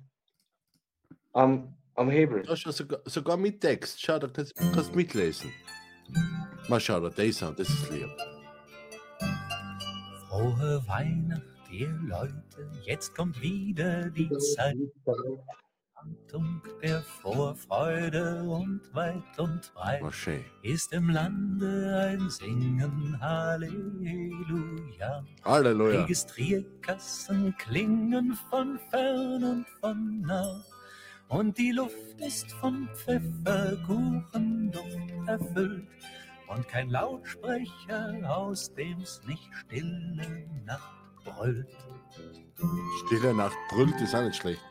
am, am Hebel. da schau, sogar, sogar mit Text. Schau, da kannst du mitlesen. Mal schau, da das an, das ist lieb. Frohe Weihnacht, ihr Leute, jetzt kommt wieder die Zeit Achtung der Vorfreude und weit und breit ist im Lande ein Singen Halleluja. Halleluja. Registrierkassen klingen von fern und von nah. Und die Luft ist von Pfefferkuchenduft erfüllt. Und kein Lautsprecher, aus dem's nicht stille Nacht brüllt. Stille Nacht brüllt ist auch nicht schlecht.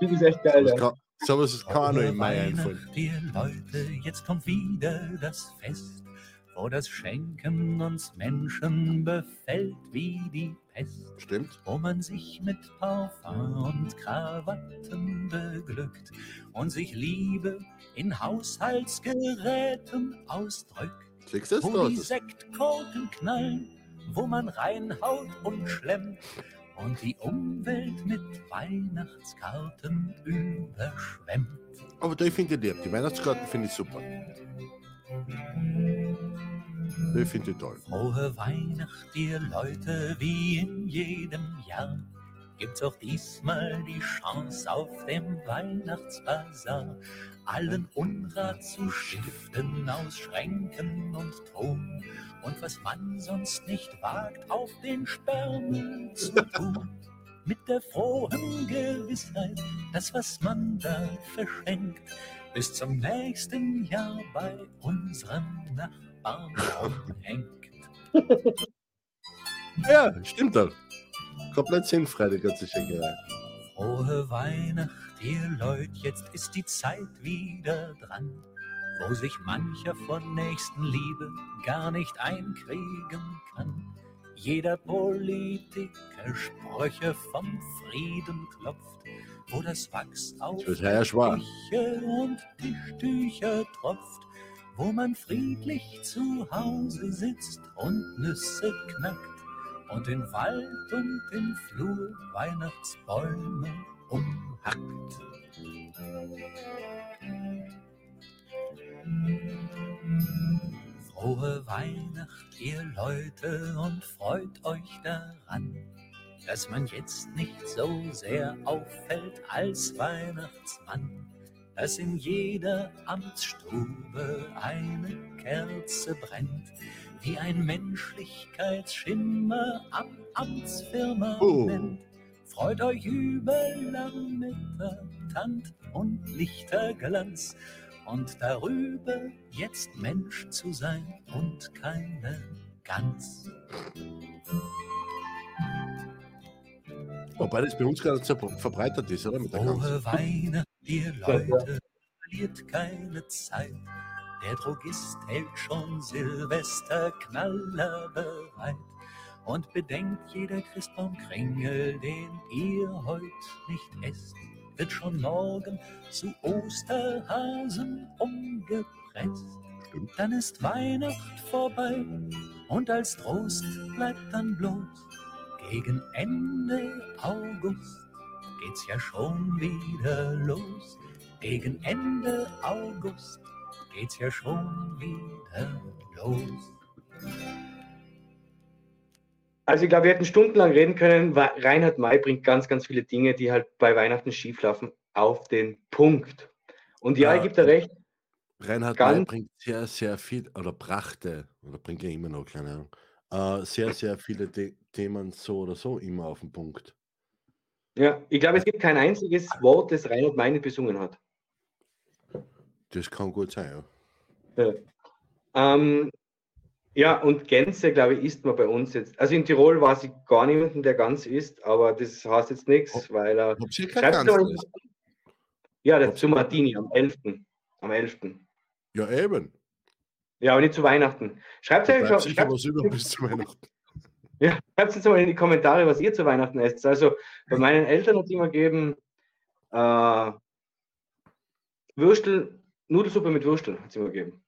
Das ist echt geil, ja. kann, sowas kann auch noch im Mai einfallen. Leute, jetzt kommt wieder das Fest, wo das Schenken uns Menschen befällt wie die Pest. Stimmt? wo man sich mit Parfum und Krawatten beglückt und sich Liebe in Haushaltsgeräten ausdrückt, das wo die Sektkorken knallen, wo man reinhaut und schlemmt und die Umwelt mit Weihnachtskarten überschwemmt. aber da finde ich lieb. Die Weihnachtskarten finde ich super. Die finde ich toll. Frohe Weihnacht, ihr Leute, wie in jedem Jahr. Gibt's auch diesmal die Chance auf dem Weihnachtsbazar, allen Unrat zu stiften aus Schränken und Ton. Und was man sonst nicht wagt, auf den Sperrmüll zu tun. Mit der frohen Gewissheit, dass was man da verschenkt, bis zum nächsten Jahr bei unseren Nachbarn rumhängt. Ja, stimmt doch. Komplett sinnfrei, die ganze Schenkerei. Frohe Weihnacht, ihr Leut, jetzt ist die Zeit wieder dran, wo sich mancher von Nächstenliebe gar nicht einkriegen kann. Jeder Politiker Sprüche vom Frieden klopft, wo das Wachs auf. Küche und Tischtücher tropft, wo man friedlich zu Hause sitzt und Nüsse knackt und in Wald und in Flur Weihnachtsbäume umhackt. Frohe Weihnacht, ihr Leute, und freut euch daran, dass man jetzt nicht so sehr auffällt als Weihnachtsmann, dass in jeder Amtsstube eine Kerze brennt, wie ein Menschlichkeitsschimmer am Amtsfirmament. Freut euch über Lametta, Tant und Lichterglanz und darüber jetzt Mensch zu sein und keine Gans. Wobei das bei uns so verbreitet ist, oder? Mit der Gans. Frohe Weihnacht, ihr Leute, verliert keine Zeit. Der Drogist hält schon Silvesterknaller bereit. Und bedenkt, jeder Christbaumkringel, den ihr heut nicht esst, wird schon morgen zu Osterhasen umgepresst. Stimmt. Dann ist Weihnacht vorbei und als Trost bleibt dann bloß gegen Ende August geht's ja schon wieder los. Gegen Ende August geht's ja schon wieder los. Also ich glaube, wir hätten stundenlang reden können, weil Reinhard May bringt ganz, ganz viele Dinge, die halt bei Weihnachten schieflaufen, auf den Punkt. Und ja, Ja, ich gebe dir recht, Reinhard May bringt sehr, sehr viel, oder brachte, oder bringt ja immer noch, keine Ahnung, äh, sehr, sehr viele The Themen so oder so immer auf den Punkt. Ja, ich glaube, es gibt kein einziges Wort, das Reinhard nicht besungen hat. Das kann gut sein, ja. Ja. Ähm, ja, und Gänse, glaube ich, isst man bei uns jetzt. Also in Tirol weiß ich gar niemanden, der Gans isst, aber das heißt jetzt nichts, weil er. Ist? Ja, der zu Martini am 11. Am 11. Ja, eben. Ja, aber nicht zu Weihnachten. Schreibt Da euch schon, sicher schreibt, was über bis zu Weihnachten. Ja, schreibt jetzt mal in die Kommentare, was ihr zu Weihnachten esst. Also bei meinen Eltern hat es immer gegeben äh, Würstel, Nudelsuppe mit Würstel hat es immer gegeben,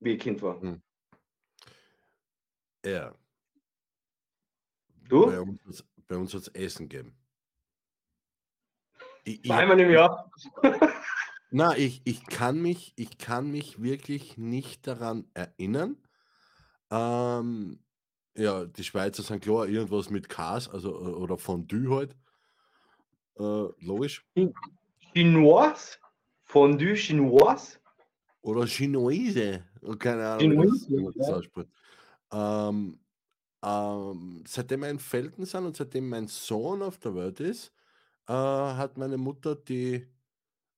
wie ich Kind war. Hm. Ja, Du? bei uns, bei uns hat es Essen gegeben. Ich, ich, Einmal im Jahr. na, ich, ich, kann mich, ich kann mich wirklich nicht daran erinnern. Ähm, ja, die Schweizer sind klar, irgendwas mit Kas, also äh, oder Fondue halt. Äh, logisch. Chinois? Fondue Chinois? Oder Chinoise. Keine Ahnung, Chinoise, wie das ja. Ähm, ähm, seitdem wir in Felden sind und seitdem mein Sohn auf der Welt ist, äh, hat meine Mutter die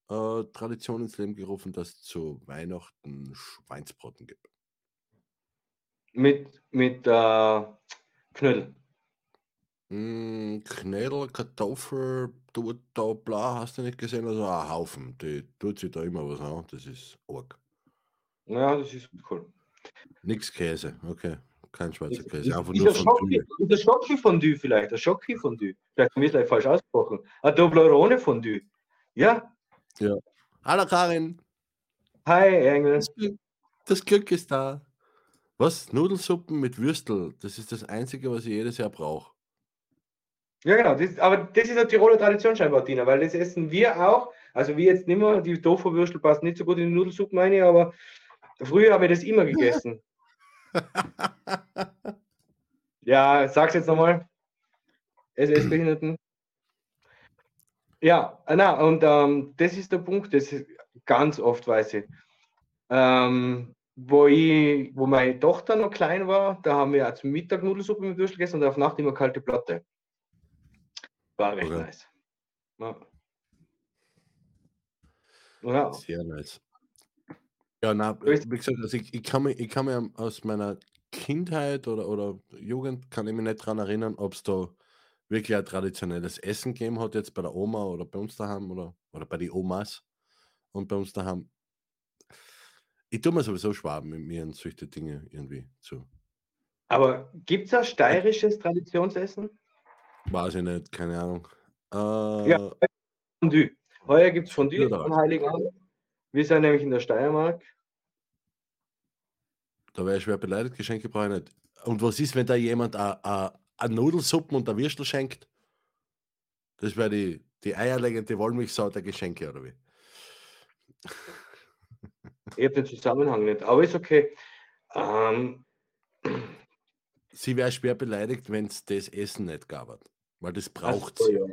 äh, Tradition ins Leben gerufen, dass es zu Weihnachten Schweinsbraten gibt. Mit, mit äh, Knödel. Mm, Knödel, Kartoffel, da bla, hast du nicht gesehen? Also ein Haufen. Die tut sich da immer was an. Das ist arg. Ja, das ist cool. Nix Käse, okay. Kein Schweizer Käse. ist, Einfach ist, nur ein von Schocki, ist ein Schocki-Fondue vielleicht? Ein Schocki-Fondue. Vielleicht haben wir es gleich falsch ausgesprochen. Ein Toblerone-Fondue. Ja. Hallo Karin, Hi, Engel. das Glück, das Glück ist da. Was? Nudelsuppen mit Würstel. Das ist das Einzige, was ich jedes Jahr brauche. Ja, genau. Das, aber das ist eine Tiroler Tradition scheinbar, Tina, weil das essen wir auch. Also wir jetzt nicht mehr, die Tofu-Würstel passen nicht so gut in die Nudelsuppe, meine ich, aber früher haben wir das immer gegessen. Ja, sag's jetzt nochmal. SS-Behinderten. Ja, na, und ähm, das ist der Punkt, das ganz oft weiß ich. Ähm, wo ich, wo meine Tochter noch klein war, da haben wir auch zum Mittag Nudelsuppe mit Würstel gegessen und auf Nacht immer kalte Platte. War recht Okay. nice. Ja. Ja. Sehr nice. Ja, na, bist- wie gesagt, also ich, ich, kann mich, ich kann mich aus meiner Kindheit oder, oder Jugend kann ich mich nicht daran erinnern, ob es da wirklich ein traditionelles Essen gegeben hat, jetzt bei der Oma oder bei uns daheim oder, oder bei den Omas und bei uns daheim. Ich tue mir sowieso schwer mit mir und solche Dinge irgendwie zu. Aber gibt es ein steirisches Traditionsessen? Weiß ich nicht, keine Ahnung. Äh, Ja. Fondue. Heuer gibt es Fondue am? Heiligabend. Wir sind nämlich in der Steiermark. Da wäre ich schwer beleidigt, Geschenke brauche ich nicht. Und was ist, wenn da jemand eine Nudelsuppen und ein Würstel schenkt? Das wäre die, die eierlegende Wollmilchsau der Geschenke, oder wie? Ich habe den Zusammenhang nicht, aber ist okay. Ähm, Sie wäre schwer beleidigt, wenn es das Essen nicht gab. Weil das braucht so, sie. ja.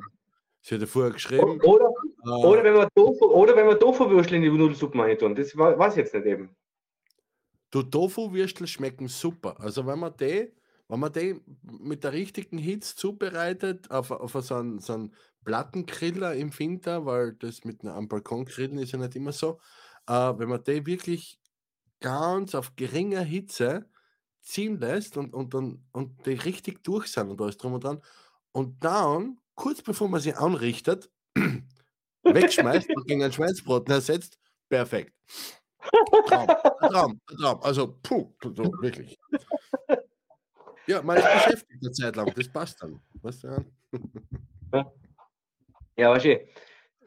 Sie hat ja vorher geschrieben. Oder, äh, oder wenn wir Tofu, oder wenn wir Tofu-Würstel in die Nudelsuppe tun. Das weiß ich jetzt nicht eben. Du Tofu-Würstel schmecken super. Also wenn man die, wenn man die mit der richtigen Hitze zubereitet, auf, auf so einen, so einen Plattengriller im Winter, weil das mit einem am Balkon grillen ist ja nicht immer so, äh, wenn man die wirklich ganz auf geringer Hitze ziehen lässt und, und, und, und die richtig durch sind und alles drum und dran und dann, kurz bevor man sie anrichtet, wegschmeißt und gegen ein Schweinsbraten ersetzt, perfekt. Traum, Traum, Traum. Also, puh, so, wirklich. Ja, man ist beschäftigt eine Zeit lang, das passt dann. Weißt ja? Ja, du, die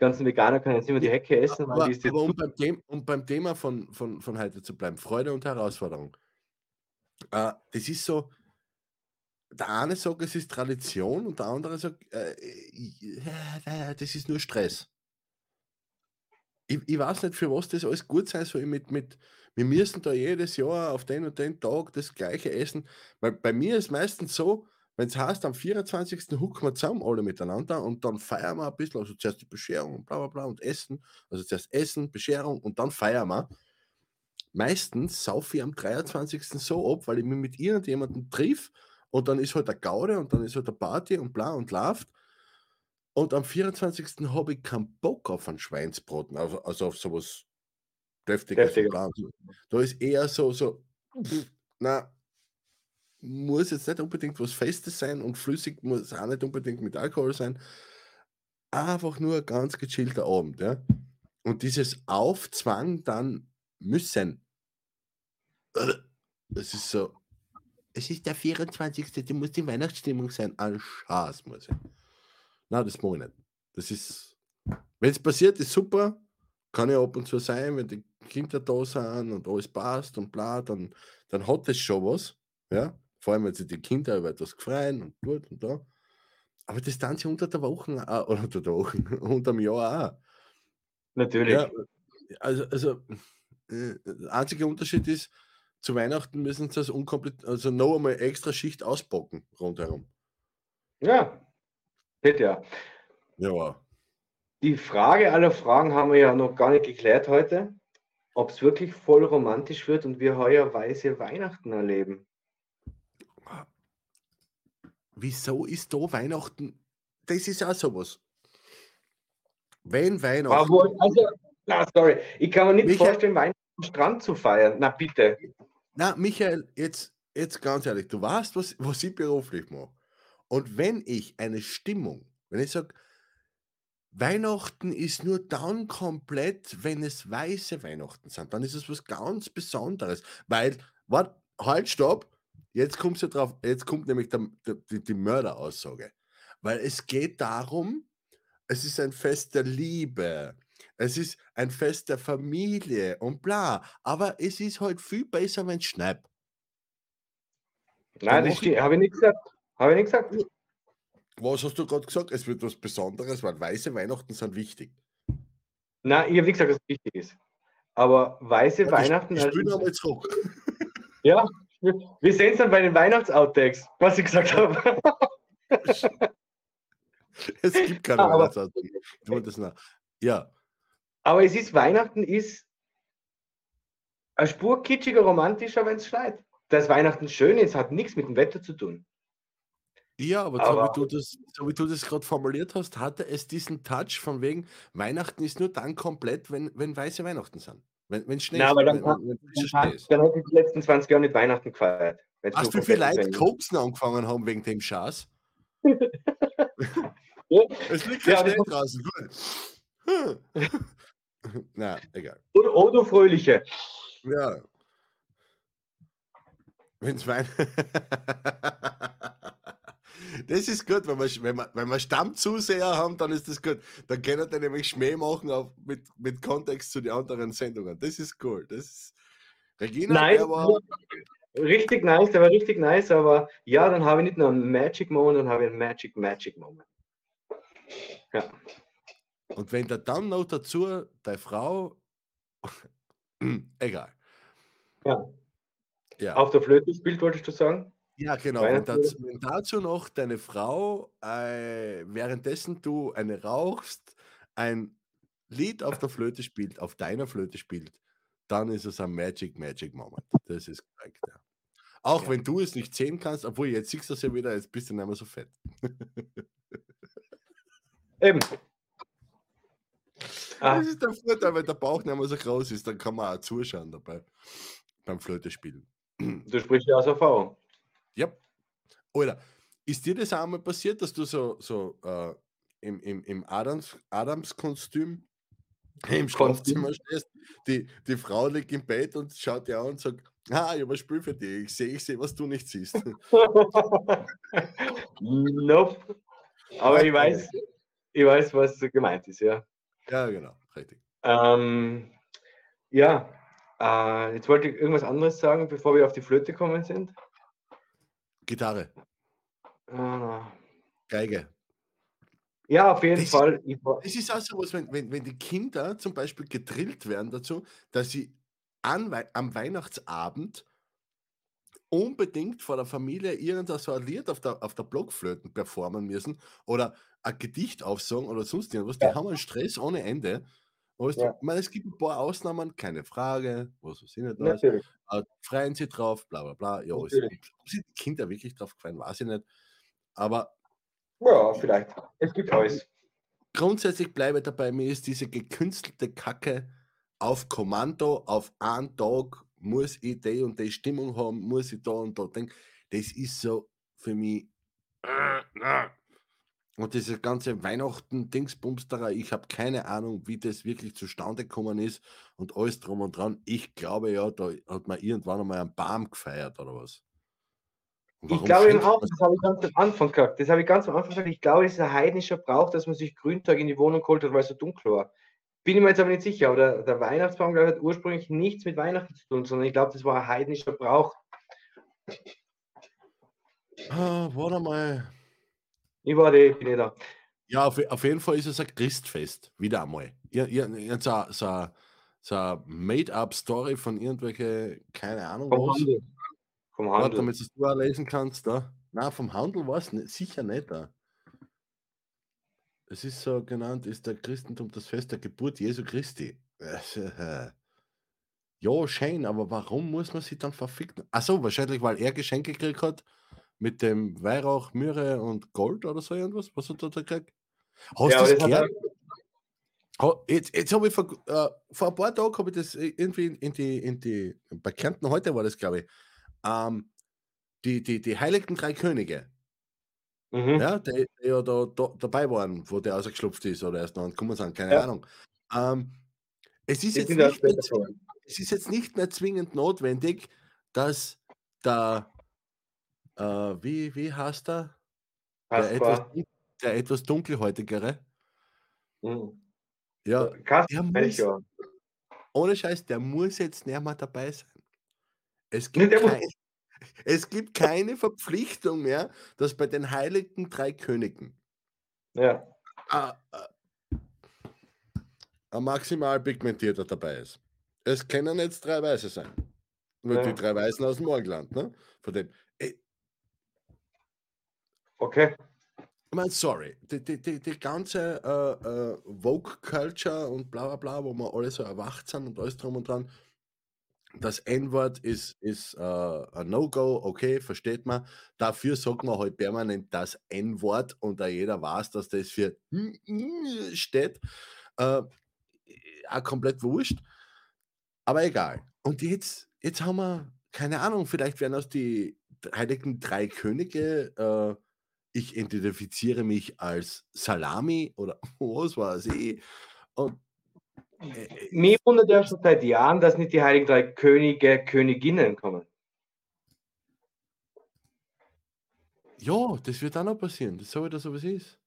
ganzen Veganer können jetzt immer die Hecke essen, aber, aber um, beim Thema, um beim Thema von, von, von heute zu bleiben, Freude und Herausforderung. Äh, das ist so, der eine sagt, es ist Tradition und der andere sagt, äh, äh, das ist nur Stress. ich, ich weiß nicht, für was das alles gut sein soll mit, mit, wir müssen da jedes Jahr auf den und den Tag das gleiche essen. Weil bei mir ist meistens so, wenn es heißt, am 24. hucken wir zusammen alle miteinander und dann feiern wir ein bisschen, also zuerst die Bescherung und bla bla bla und Essen, also zuerst Essen, Bescherung und dann feiern wir. Meistens saufe ich am 23. so ab, weil ich mich mit irgendjemandem triff und dann ist halt der Gaude und dann ist halt der Party und bla und läuft. Und am 24. habe ich keinen Bock auf einen Schweinsbraten, also, also auf sowas Deftiges. Deftiges. Da ist eher so, so, pff, na, muss jetzt nicht unbedingt was Festes sein und flüssig muss auch nicht unbedingt mit Alkohol sein. Einfach nur ein ganz gechillter Abend. Ja? Und dieses Aufzwang dann müssen. Das ist so. Es ist der 24. Du musst die Weihnachtsstimmung sein. Ein Schatz muss ich. Nein, das mache ich nicht. Das ist. Wenn es passiert, ist super. Kann ja ab und zu sein, wenn die Kinder da sind und alles passt und bla, dann, dann hat es schon was. Ja? Vor allem, wenn sich die Kinder über etwas freuen und gut und da. Aber das dann sie unter der Woche, auch- oder unter der Woche, unter dem Jahr auch. Natürlich. Ja, also, also äh, der einzige Unterschied ist, zu Weihnachten müssen sie das unkomplett, also noch einmal extra Schicht auspacken rundherum. Ja, bitte ja. Ja, Die Frage aller Fragen haben wir ja noch gar nicht geklärt heute, ob es wirklich voll romantisch wird und wir heuer weiße Weihnachten erleben. Wieso ist da Weihnachten? Das ist auch sowas. Wenn Weihnachten. Also, na, sorry, ich kann mir nicht Michael- vorstellen, Weihnachten am Strand zu feiern. Na bitte. Na, Michael, jetzt, jetzt ganz ehrlich, du weißt, was, was ich beruflich mache. Und wenn ich eine Stimmung, wenn ich sage, Weihnachten ist nur dann komplett, wenn es weiße Weihnachten sind, dann ist es was ganz Besonderes. Weil, warte, halt, stopp, jetzt kommst du drauf, jetzt kommt nämlich der, der, die, die Mörderaussage. Weil es geht darum, es ist ein Fest der Liebe, es ist ein Fest der Familie und bla. Aber es ist halt viel besser, wenn es schneit. Nein, das stimmt. Habe ich nicht gesagt. Habe ich nicht gesagt. Was hast du gerade gesagt? Es wird was Besonderes, weil weiße Weihnachten sind wichtig. Nein, ich habe nicht gesagt, dass es wichtig ist. Aber weiße Ja, Weihnachten. Ich, ich also- nochmal zurück. Ja, wir wir sehen es dann bei den Weihnachtsouttakes, was ich gesagt habe. Es gibt keine Ah, aber- das nach. Ja, Aber es ist, Weihnachten ist eine Spur kitschiger, romantischer, wenn es schneit. Dass Weihnachten schön ist, hat nichts mit dem Wetter zu tun. ja, aber, so Aber- wie du das, so wie du das gerade formuliert hast, hatte es diesen Touch von wegen, Weihnachten ist nur dann komplett, wenn, wenn weiße Weihnachten sind. Wenn, wenn Schnee Na, ist. aber dann wenn, wenn, Dann, dann hätte ich die letzten 20 Jahre nicht Weihnachten gefeiert. Weißt du, viele komplett Leute angefangen haben wegen dem Schatz? Es liegt Ja, Schnee das- draußen. Gut. Na, egal. Oder, oder Fröhliche. Ja. Wenn's Wein. das ist gut, wenn wir, wenn wir, wenn wir Stammzuseher haben, dann ist das gut. Dann können die nämlich Schmäh machen auf, mit, mit Kontext zu den anderen Sendungen. Das ist cool. Das ist, Regina, Nein, der war, richtig nice, der war richtig nice, aber ja, dann habe ich nicht nur einen Magic Moment, dann habe ich einen Magic Magic Moment. Ja. und wenn da dann noch dazu deine Frau, egal. Ja. Ja. Auf der Flöte spielt, wolltest du sagen? Ja, genau. Wenn Weihnachtslieder. dazu, wenn dazu noch deine Frau, äh, währenddessen du eine rauchst, ein Lied auf der Flöte spielt, auf deiner Flöte spielt, dann ist es ein Magic, Magic Moment. Das ist korrekt, ja. Auch Ja. wenn du es nicht sehen kannst, obwohl jetzt siehst du es ja wieder, jetzt bist du nicht mehr so fett. Eben. Ah, Das ist der Vorteil, wenn der Bauch nicht mehr so groß ist, dann kann man auch zuschauen dabei beim Flöte spielen. du sprichst ja aus Erfahrung. Ja. Oder ist dir das auch mal passiert, dass du so, so äh, im, im, im Adams, Adams-Kostüm im Schlafzimmer stehst, die, die Frau liegt im Bett und schaut dir an und sagt, ah, ich habe ein Spiel für dich, ich sehe, ich sehe, was du nicht siehst. nope. Aber ich weiß, ich weiß, was gemeint ist, ja. ja, genau, richtig. Ähm, ja, äh, jetzt wollte ich irgendwas anderes sagen, bevor wir auf die Flöte kommen sind. Gitarre, Ah, Geige, Ja, auf jeden Das- Fall. Es ist auch so was, wenn, wenn, wenn die Kinder zum Beispiel gedrillt werden dazu, dass sie an, am Weihnachtsabend unbedingt vor der Familie irgendein so ein Lied auf der, auf der Blockflöten performen müssen oder ein Gedicht aufsagen oder sonst irgendwas. Die Ja. haben einen Stress ohne Ende. Weißt du, Ja. ich meine, es gibt ein paar Ausnahmen, keine Frage, was weiß ich nicht. natürlich. Äh, freuen sie drauf, bla bla bla. Ja, ob sich die Kinder wirklich drauf freuen, weiß ich nicht. Aber Ja, vielleicht. Es gibt alles. grundsätzlich bleibe dabei, mir ist diese gekünstelte Kacke auf Kommando, auf einen Tag muss ich die und die Stimmung haben, muss ich da und da denken. Das ist so für mich. Und diese ganze Weihnachten-Dingsbumsterei, ich habe keine Ahnung, wie das wirklich zustande gekommen ist und alles drum und dran. Ich glaube ja, da hat man irgendwann einmal einen Baum gefeiert oder was. Ich glaube eben auch, das habe ich ganz am Anfang gesagt. Das habe ich ganz am Anfang gesagt. Ich glaube, das ist ein heidnischer Brauch, dass man sich Grüntag in die Wohnung geholt hat, weil es so dunkel war. Bin ich mir jetzt aber nicht sicher. Aber der, der Weihnachtsbaum, ich, hat ursprünglich nichts mit Weihnachten zu tun, sondern ich glaube, das war ein heidnischer Brauch. Ah, warte mal. Ich war die, bin ich da. Ja, auf, auf jeden Fall ist es ein Christfest, wieder einmal. Ihr, ihr, ihr, so, so, eine- so Made-up-Story von irgendwelche, keine Ahnung Vom was. Handel. Vom Warte, Handel. damit du auch lesen kannst. Da. Nein, vom Handel war es nicht, sicher nicht. Da. Es ist so genannt, ist der Christentum das Fest der Geburt Jesu Christi. Ja, schön, aber warum muss man sich dann verficken? Achso, wahrscheinlich, weil er Geschenke gekriegt hat mit dem Weihrauch, Myrrhe und Gold oder so irgendwas. Was hat er da gekriegt? Hast Ja, du das gehört? Ha- Jetzt, jetzt habe ich vor, äh, vor ein paar Tagen habe ich das irgendwie in, die, in die, bei Kärnten heute war das, glaube ich, ähm, die, die, die Heiligen Drei Könige, mhm. ja, die, die ja da, da dabei waren, wo der ausgeschlupft ist oder erst noch gekommen sind, keine Ja. Ahnung. Ähm, es, ist jetzt nicht mehr, es ist jetzt nicht mehr zwingend notwendig, dass der, äh, wie, wie heißt der? Der etwas, der etwas dunkelhäutigere. Mhm. Ja, der Kaspar, muss, Melchior. ohne Scheiß, der muss jetzt nicht mehr dabei sein. Es Nee, gibt, muss- kein, es gibt keine Verpflichtung mehr, dass bei den heiligen drei Königen Ja. ein, ein maximal pigmentierter dabei ist. Es können jetzt drei Weiße sein. Nur Ja. die drei Weißen aus dem Morgenland. Ne? Von dem, ich Okay. meine, sorry, die, die, die, die ganze äh, äh, Vogue-Culture und bla bla bla, wo wir alle so erwacht sind und alles drum und dran, das N-Wort ist, ist äh, ein No-Go, okay, versteht man. Dafür sagt man halt permanent das N-Wort und da jeder weiß, dass das für steht. Äh, auch komplett wurscht. Aber egal. Und jetzt, jetzt haben wir, keine Ahnung, vielleicht werden aus die heiligen drei Könige, äh, ich identifiziere mich als Salami oder was weiß ich. Und äh, äh, Mir wundert ja schon seit Jahren, dass nicht die Heiligen Drei Könige, Königinnen kommen. ja, das wird auch noch passieren. Das soll das so was ist.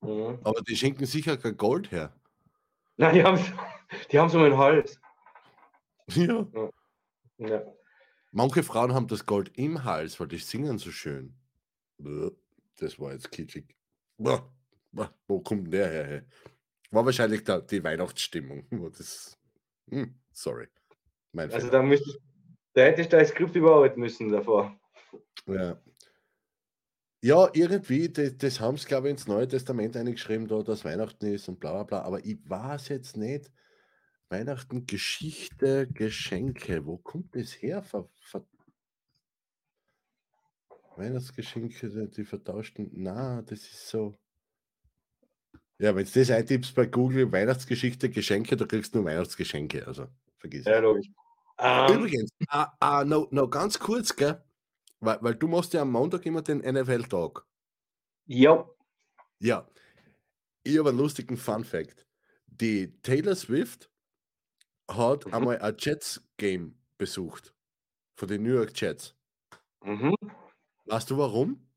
Mhm. Aber die schenken sicher kein Gold her. Nein, die haben die haben so einen Hals. Ja. Ja. Manche Frauen haben das Gold im Hals, weil die singen so schön. Bäh, Das war jetzt kitschig. Bäh, bäh, Wo kommt denn der her? hey? War wahrscheinlich da, die Weihnachtsstimmung. Das, hm, sorry. Mein Also da müsste da hätte ich das Skript überarbeiten müssen davor. Ja. Ja, irgendwie, das, das haben sie, glaube ich, ins Neue Testament eingeschrieben, da, dass Weihnachten ist und bla bla bla. Aber ich weiß jetzt nicht. Weihnachten, Geschichte, Geschenke. Wo kommt das her? Ver, ver Weihnachtsgeschenke, die, vertauschten. Na, das ist so. Ja, wenn du das eintippst bei Google, Weihnachtsgeschichte, Geschenke, da kriegst du nur Weihnachtsgeschenke. Also, vergiss Ja, es. logisch. Ähm, Übrigens, ah, ah, noch, noch ganz kurz, gell? Weil, weil du machst ja am Montag immer den NFL-Tag. ja, Ja. Ich habe einen lustigen Fun-Fact. Die Taylor Swift hat Mhm. einmal ein Jets-Game besucht. Von den New York Jets. mhm. Weißt du warum?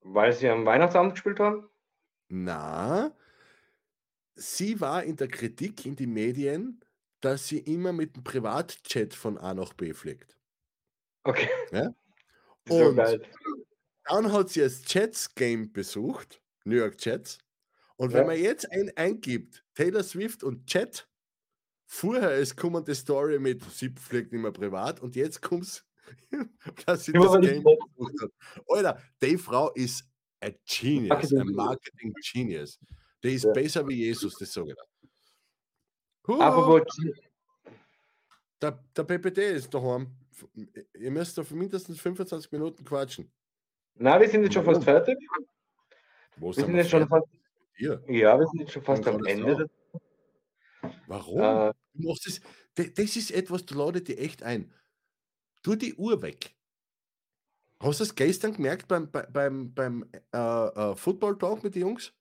weil sie am Weihnachtsabend gespielt haben. Na, sie war in der Kritik in die Medien, dass sie immer mit dem Privatjet von A nach B fliegt. Okay. Ja? So Und geil. Dann hat sie das Jets-Game besucht, New York Jets. Und Ja. wenn man jetzt ein, eingibt, Taylor Swift und Jet, vorher ist kommende Story mit, sie fliegt nicht mehr privat und jetzt kommt's, dass sie das aber die Game gebucht hat. Alter, die Frau ist ein Genius, Marketing- ein Marketing-Genius. Die ist Ja. besser wie Jesus, das sage ich dir. Huhu, Apropos, der, der PPT ist daheim. Ihr müsst auf mindestens 25 Minuten quatschen. na, wir sind jetzt schon fast fertig. Wo Wir sind wir jetzt schon fast, Hier. ja, wir sind jetzt schon fast am Ende. Warum? Äh, Du machst das, das ist etwas, du ladet dich echt ein. Tu die Uhr weg. Hast du das gestern gemerkt beim, bei- beim, beim äh, äh, Football Talk mit den Jungs?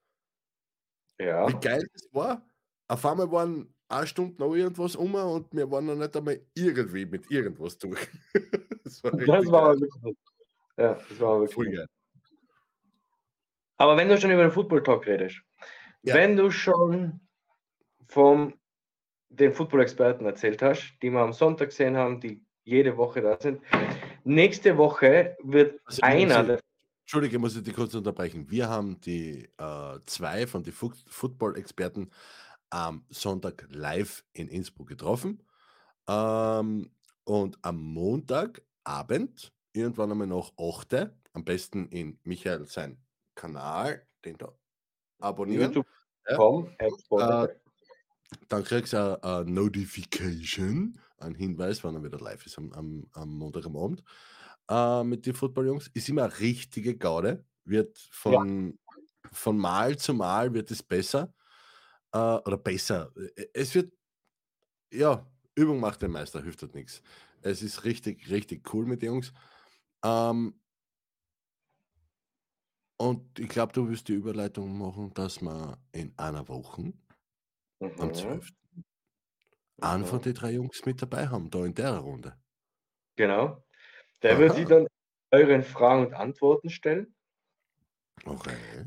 ja, Wie geil das war? Auf einmal waren eine Stunde noch irgendwas um und wir waren noch nicht einmal irgendwie mit irgendwas durch. das war, das war wirklich. Ja, das war wirklich. geil. Aber wenn du schon über den Football Talk redest, Ja. wenn du schon vom den Football-Experten erzählt hast, die wir am Sonntag gesehen haben, die jede Woche da sind, nächste Woche wird Also, einer, ich- Entschuldige, muss ich dich kurz unterbrechen. Wir haben die äh, zwei von den Football-Experten am Sonntag live in Innsbruck getroffen. Ähm, und am Montagabend, irgendwann einmal nach 8, am besten in Michael sein Kanal, den da abonnieren. YouTube.com, App Spotify. Dann kriegst du eine Notification, einen Hinweis, wann er wieder live ist am, am, am Montag am Abend. Äh, mit den Football-Jungs. Ist immer eine richtige Gaude. Wird von, von Mal zu Mal wird es besser. Äh, oder besser. Es wird, ja, Übung macht den Meister, hilft halt nichts. Es ist richtig, richtig cool mit den Jungs. Ähm, und ich glaube, du wirst die Überleitung machen, dass wir in einer Woche am Mhm. 12. einen von den drei Jungs mit dabei haben, da in der Runde. Genau. Der wird Aha. sich dann euren Fragen und Antworten stellen, Okay.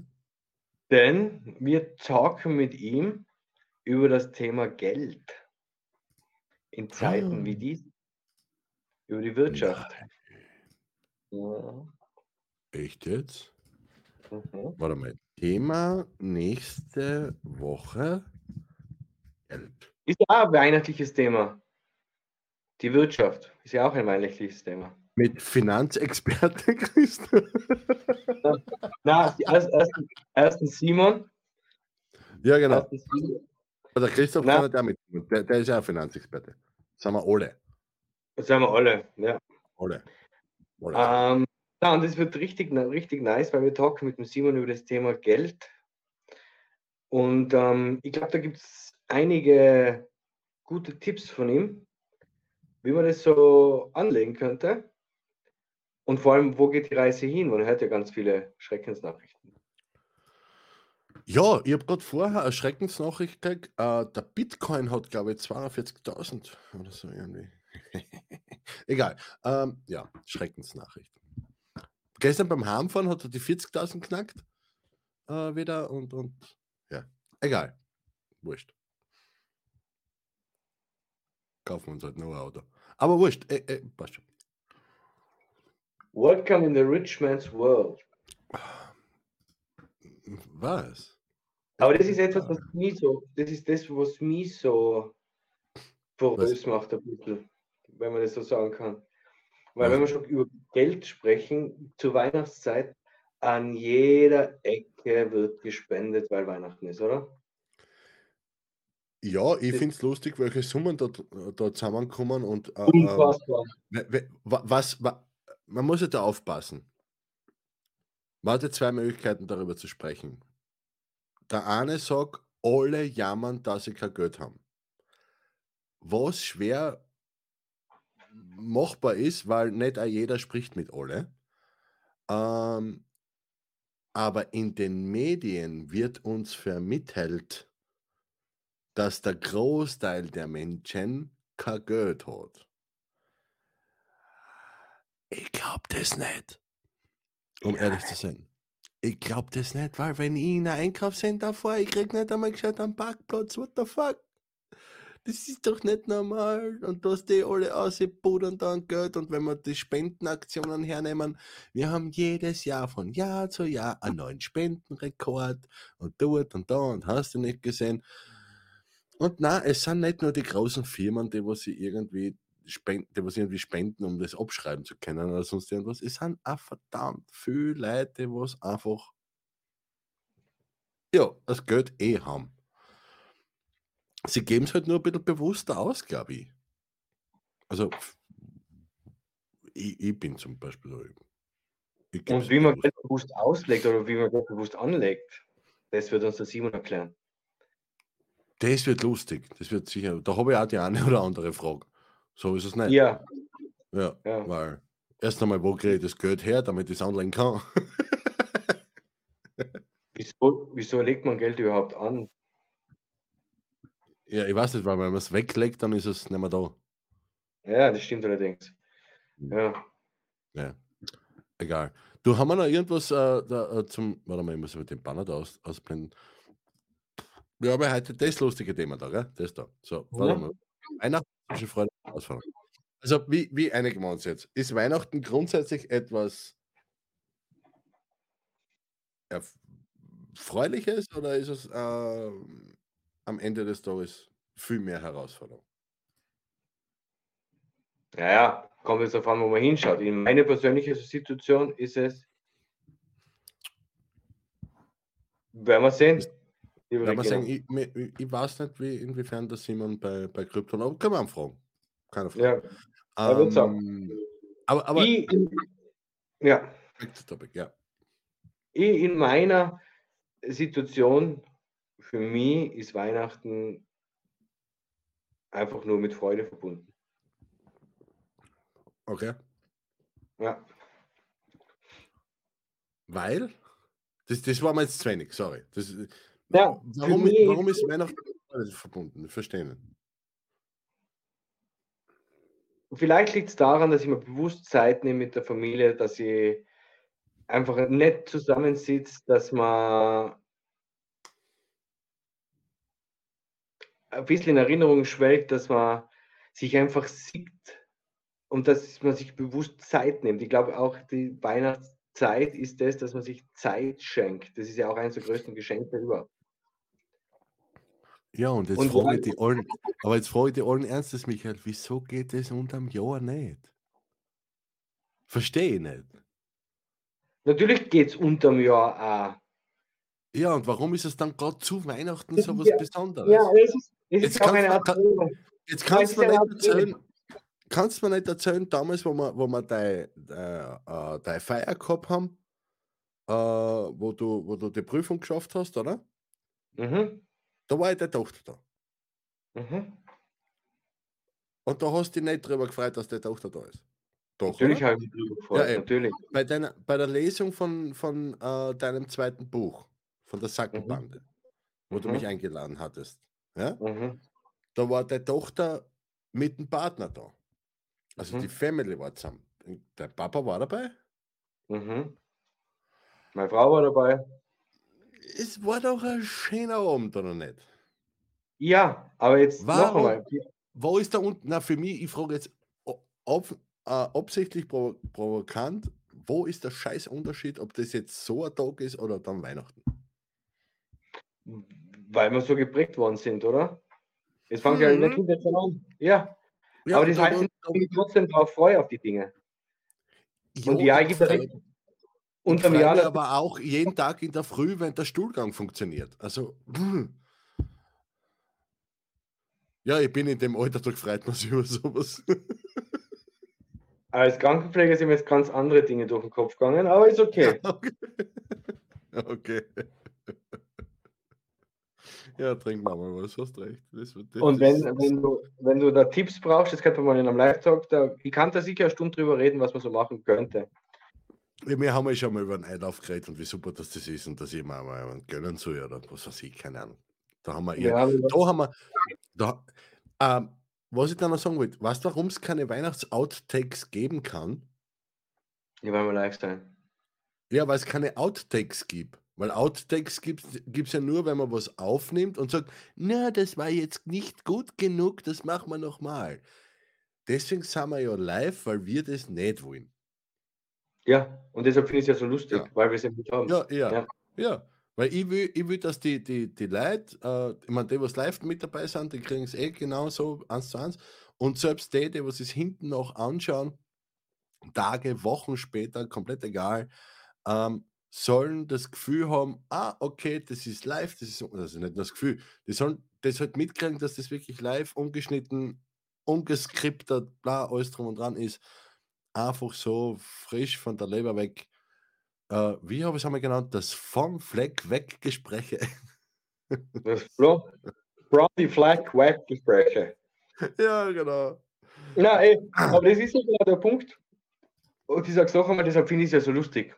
denn wir talken mit ihm über das Thema Geld in Zeiten Ah. wie diesen, über die Wirtschaft. Ja. Echt jetzt? Mhm. Warte mal. Thema nächste Woche Geld. Ist ja auch ein weihnachtliches Thema. Die Wirtschaft ist ja auch ein weihnachtliches Thema. Mit Finanzexperte Christa. Na, die erst- ersten, ersten Simon. ja, genau. Simon. Der Christoph Na. kann nicht damit. Der, der ist ja ein Finanzexperte. Sagen wir alle. Das sind wir alle. Ja. Alle. alle. Ähm, ja, und das wird richtig, richtig nice, weil wir talken mit dem Simon über das Thema Geld. Und ähm, ich glaube, da gibt es einige gute Tipps von ihm, wie man das so anlegen könnte. Und vor allem, wo geht die Reise hin? Man hört ja ganz viele Schreckensnachrichten. Ja, ich habe gerade vorher eine Schreckensnachricht gekriegt. Äh, der Bitcoin hat, glaube ich, 42.000 oder so irgendwie. Egal. Ähm, ja, Schreckensnachricht. Gestern beim Heimfahren hat er die 40.000 knackt. Äh, wieder und, und ja, egal. Wurscht. Kaufen wir uns halt ein Auto. Aber wurscht. Äh, äh, passt schon. Welcome in the rich man's world. Was? Aber das ist etwas, was mich so, das ist das, was mich so porös macht, ein bisschen, wenn man das so sagen kann. Weil Was? wenn wir schon über Geld sprechen, zur Weihnachtszeit, an jeder Ecke wird gespendet, weil Weihnachten ist, oder? Ja, ich finde es lustig, welche Summen da, da zusammenkommen und äh, ähm, Unfassbar. Wa- Was, wa- man muss ja da aufpassen. Man hat ja zwei Möglichkeiten, darüber zu sprechen. Der eine sagt, alle jammern, dass sie kein Geld haben. Was schwer machbar ist, weil nicht jeder spricht mit alle. Ähm, aber in den Medien wird uns vermittelt, dass der Großteil der Menschen kein Geld hat. Ich glaube das nicht. Um ehrlich zu sein. Ich glaube das nicht, weil wenn ich in ein Einkaufscenter fahre, ich krieg nicht einmal gescheit am Parkplatz. What the fuck? das ist doch nicht normal. Und dass die alle ausbudern dann Geld. Und wenn wir die Spendenaktionen hernehmen, wir haben jedes Jahr von Jahr zu Jahr einen neuen Spendenrekord und dort und da und hast du nicht gesehen. Und na, es sind nicht nur die großen Firmen, die was sie irgendwie spenden, die was irgendwie spenden, um das abschreiben zu können oder sonst irgendwas. Es sind auch verdammt viele Leute, die was einfach ja, das Geld eh haben. Sie geben es halt nur ein bisschen bewusster aus, glaube ich. Also, ich, ich bin zum Beispiel so. Und wie man bewusst Geld bewusst auslegt oder wie man Geld bewusst anlegt, das wird uns der Simon erklären. Das wird lustig. Das wird sicher. Da habe ich auch die eine oder andere Frage. So ist es nicht. Ja, Ja, ja. weil erst einmal, wo kriege ich das Geld her, damit ich es anlegen kann? Wieso, wieso legt man Geld überhaupt an? ja, ich weiß nicht, weil wenn man es weglegt, dann ist es nicht mehr da. Ja, das stimmt allerdings. Hm. Ja. Ja, egal. Du, haben wir noch irgendwas äh, da, äh, zum. Warte mal, ich muss mit dem Banner da aus, ausblenden. Wir haben ja heute das lustige Thema da, gell? Das da. So, warte Ja. mal. Weihnachten Freude Herausforderung. Also, wie, wie einigen wir uns jetzt? Ist Weihnachten grundsätzlich etwas Erfreuliches oder ist es äh, am Ende des Tages viel mehr Herausforderung? Ja, ja, kommt jetzt darauf an, wo man hinschaut. In meine persönliche Situation ist es, werden wir sehen. Ja, Regina. sagen, ich, ich, ich weiß nicht, wie, inwiefern das Simon bei, bei Krypton, aber kann man anfragen. Keine Frage. ja, wird's sagen. Ähm, aber aber ich, in- ja, topic, ja. ich in meiner Situation, für mich ist Weihnachten einfach nur mit Freude verbunden. Okay. Ja. Weil? Das, das war mir jetzt zu wenig, sorry. Das, Ja, warum, mich- warum ist Weihnachten mit Freude verbunden? Ich verstehe nicht. Vielleicht liegt es daran, dass ich mir bewusst Zeit nehme mit der Familie, dass ich einfach nett zusammensitze, dass man ein bisschen in Erinnerung schwelgt, dass man sich einfach sieht und dass man sich bewusst Zeit nimmt. Ich glaube auch die Weihnachtszeit ist das, dass man sich Zeit schenkt. Das ist ja auch eines der größten Geschenke überhaupt. Ja, und jetzt Und frage ich die allen, aber jetzt frage ich die allen Ernstes, Michael, wieso geht das unterm Jahr nicht? Verstehe ich nicht. Natürlich geht es unterm Jahr auch. Ja, und warum ist es dann gerade zu Weihnachten Das so was ja- Besonderes? Ja, es ist, es Jetzt kannst Art kann-. Jetzt kannst du mir nicht erzählen, kannst du mir nicht erzählen, damals, wo wir, wo wir deine äh, äh, deine Feier gehabt haben, äh, wo, du, wo du die Prüfung geschafft hast, oder? Mhm. Da war ja deine Tochter da. Mhm. Und da hast du dich nicht drüber gefreut, dass die Tochter da ist. Doch, Natürlich habe ich mich drüber gefreut, eben. natürlich. Bei, deiner, bei der Lesung von, von äh, deinem zweiten Buch, von der Sackenbande, wo du Mhm. mich eingeladen hattest, ja? Mhm. da war deine Tochter mit dem Partner da. Also Mhm. die Family war zusammen. Der Papa war dabei. Mhm. Meine Frau war dabei. Es war doch ein schöner Abend, oder nicht? Ja, aber jetzt noch Warum? einmal. Wo ist da unten? Na, für mich, ich frage jetzt ob, äh, absichtlich provo provokant, wo ist der scheiß Unterschied, ob das jetzt so ein Tag ist oder dann Weihnachten? Weil wir so geprägt worden sind, oder? Jetzt fangen ja in der Mhm. Kindheit schon an. Ja, Ja, aber das da- heißt, ich mich trotzdem drauf freue auf die Dinge. Und ja, ich gebe recht. Ich Unterm freu Jahr, aber auch jeden Tag in der Früh, wenn der Stuhlgang funktioniert. Also, ja, ich bin in dem Alter, da freut man sich über sowas. als Krankenpfleger sind mir jetzt ganz andere Dinge durch den Kopf gegangen, aber ist okay. Okay. okay. Ja, trink mal mal was, hast recht. Das, das, Und wenn, das- wenn, du, wenn du da Tipps brauchst, das könnte man mal in einem Live-Talk, da, ich kann da sicher eine Stunde drüber reden, was man so machen könnte. Wir haben ja schon mal über einen Einlauf geredet und wie super das, das ist und dass ich mir mal einen gönnen soll oder was weiß ich, keine Ahnung. Da haben wir, ja, Ja, da haben wir, da, ähm, was ich dann noch sagen wollte, weißt du, warum es keine Weihnachts-Outtakes geben kann? ja, weil wir live sein. Ja, weil es keine Outtakes gibt. Weil Outtakes gibt es ja nur, wenn man was aufnimmt und sagt, na, das war jetzt nicht gut genug, das machen wir nochmal. Deswegen sind wir ja live, weil wir das nicht wollen. Ja, und deshalb finde ich es ja so lustig, Ja. weil wir es ja nicht haben. Ja, ja, ja. Ja. Weil ich will, ich will, dass die, die, die Leute, äh, ich meine, die, was live mit dabei sind, die kriegen es eh genauso eins zu eins. Und selbst die, die was es hinten noch anschauen, Tage, Wochen später, komplett egal, ähm, sollen das Gefühl haben, ah, okay, das ist live, das ist also nicht nur das Gefühl, die sollen das halt mitkriegen, dass das wirklich live, ungeschnitten, ungeskriptet, bla, alles drum und dran ist. Einfach so frisch von der Leber weg. Äh, wie habe ich es einmal genannt? Das vom Fleck weg Gespräche. Das From, from the Flag Web Gespräche. ja, genau. Na, ey, aber das ist ja genau der Punkt. Und ich sag's noch einmal, deshalb finde ich es ja so lustig,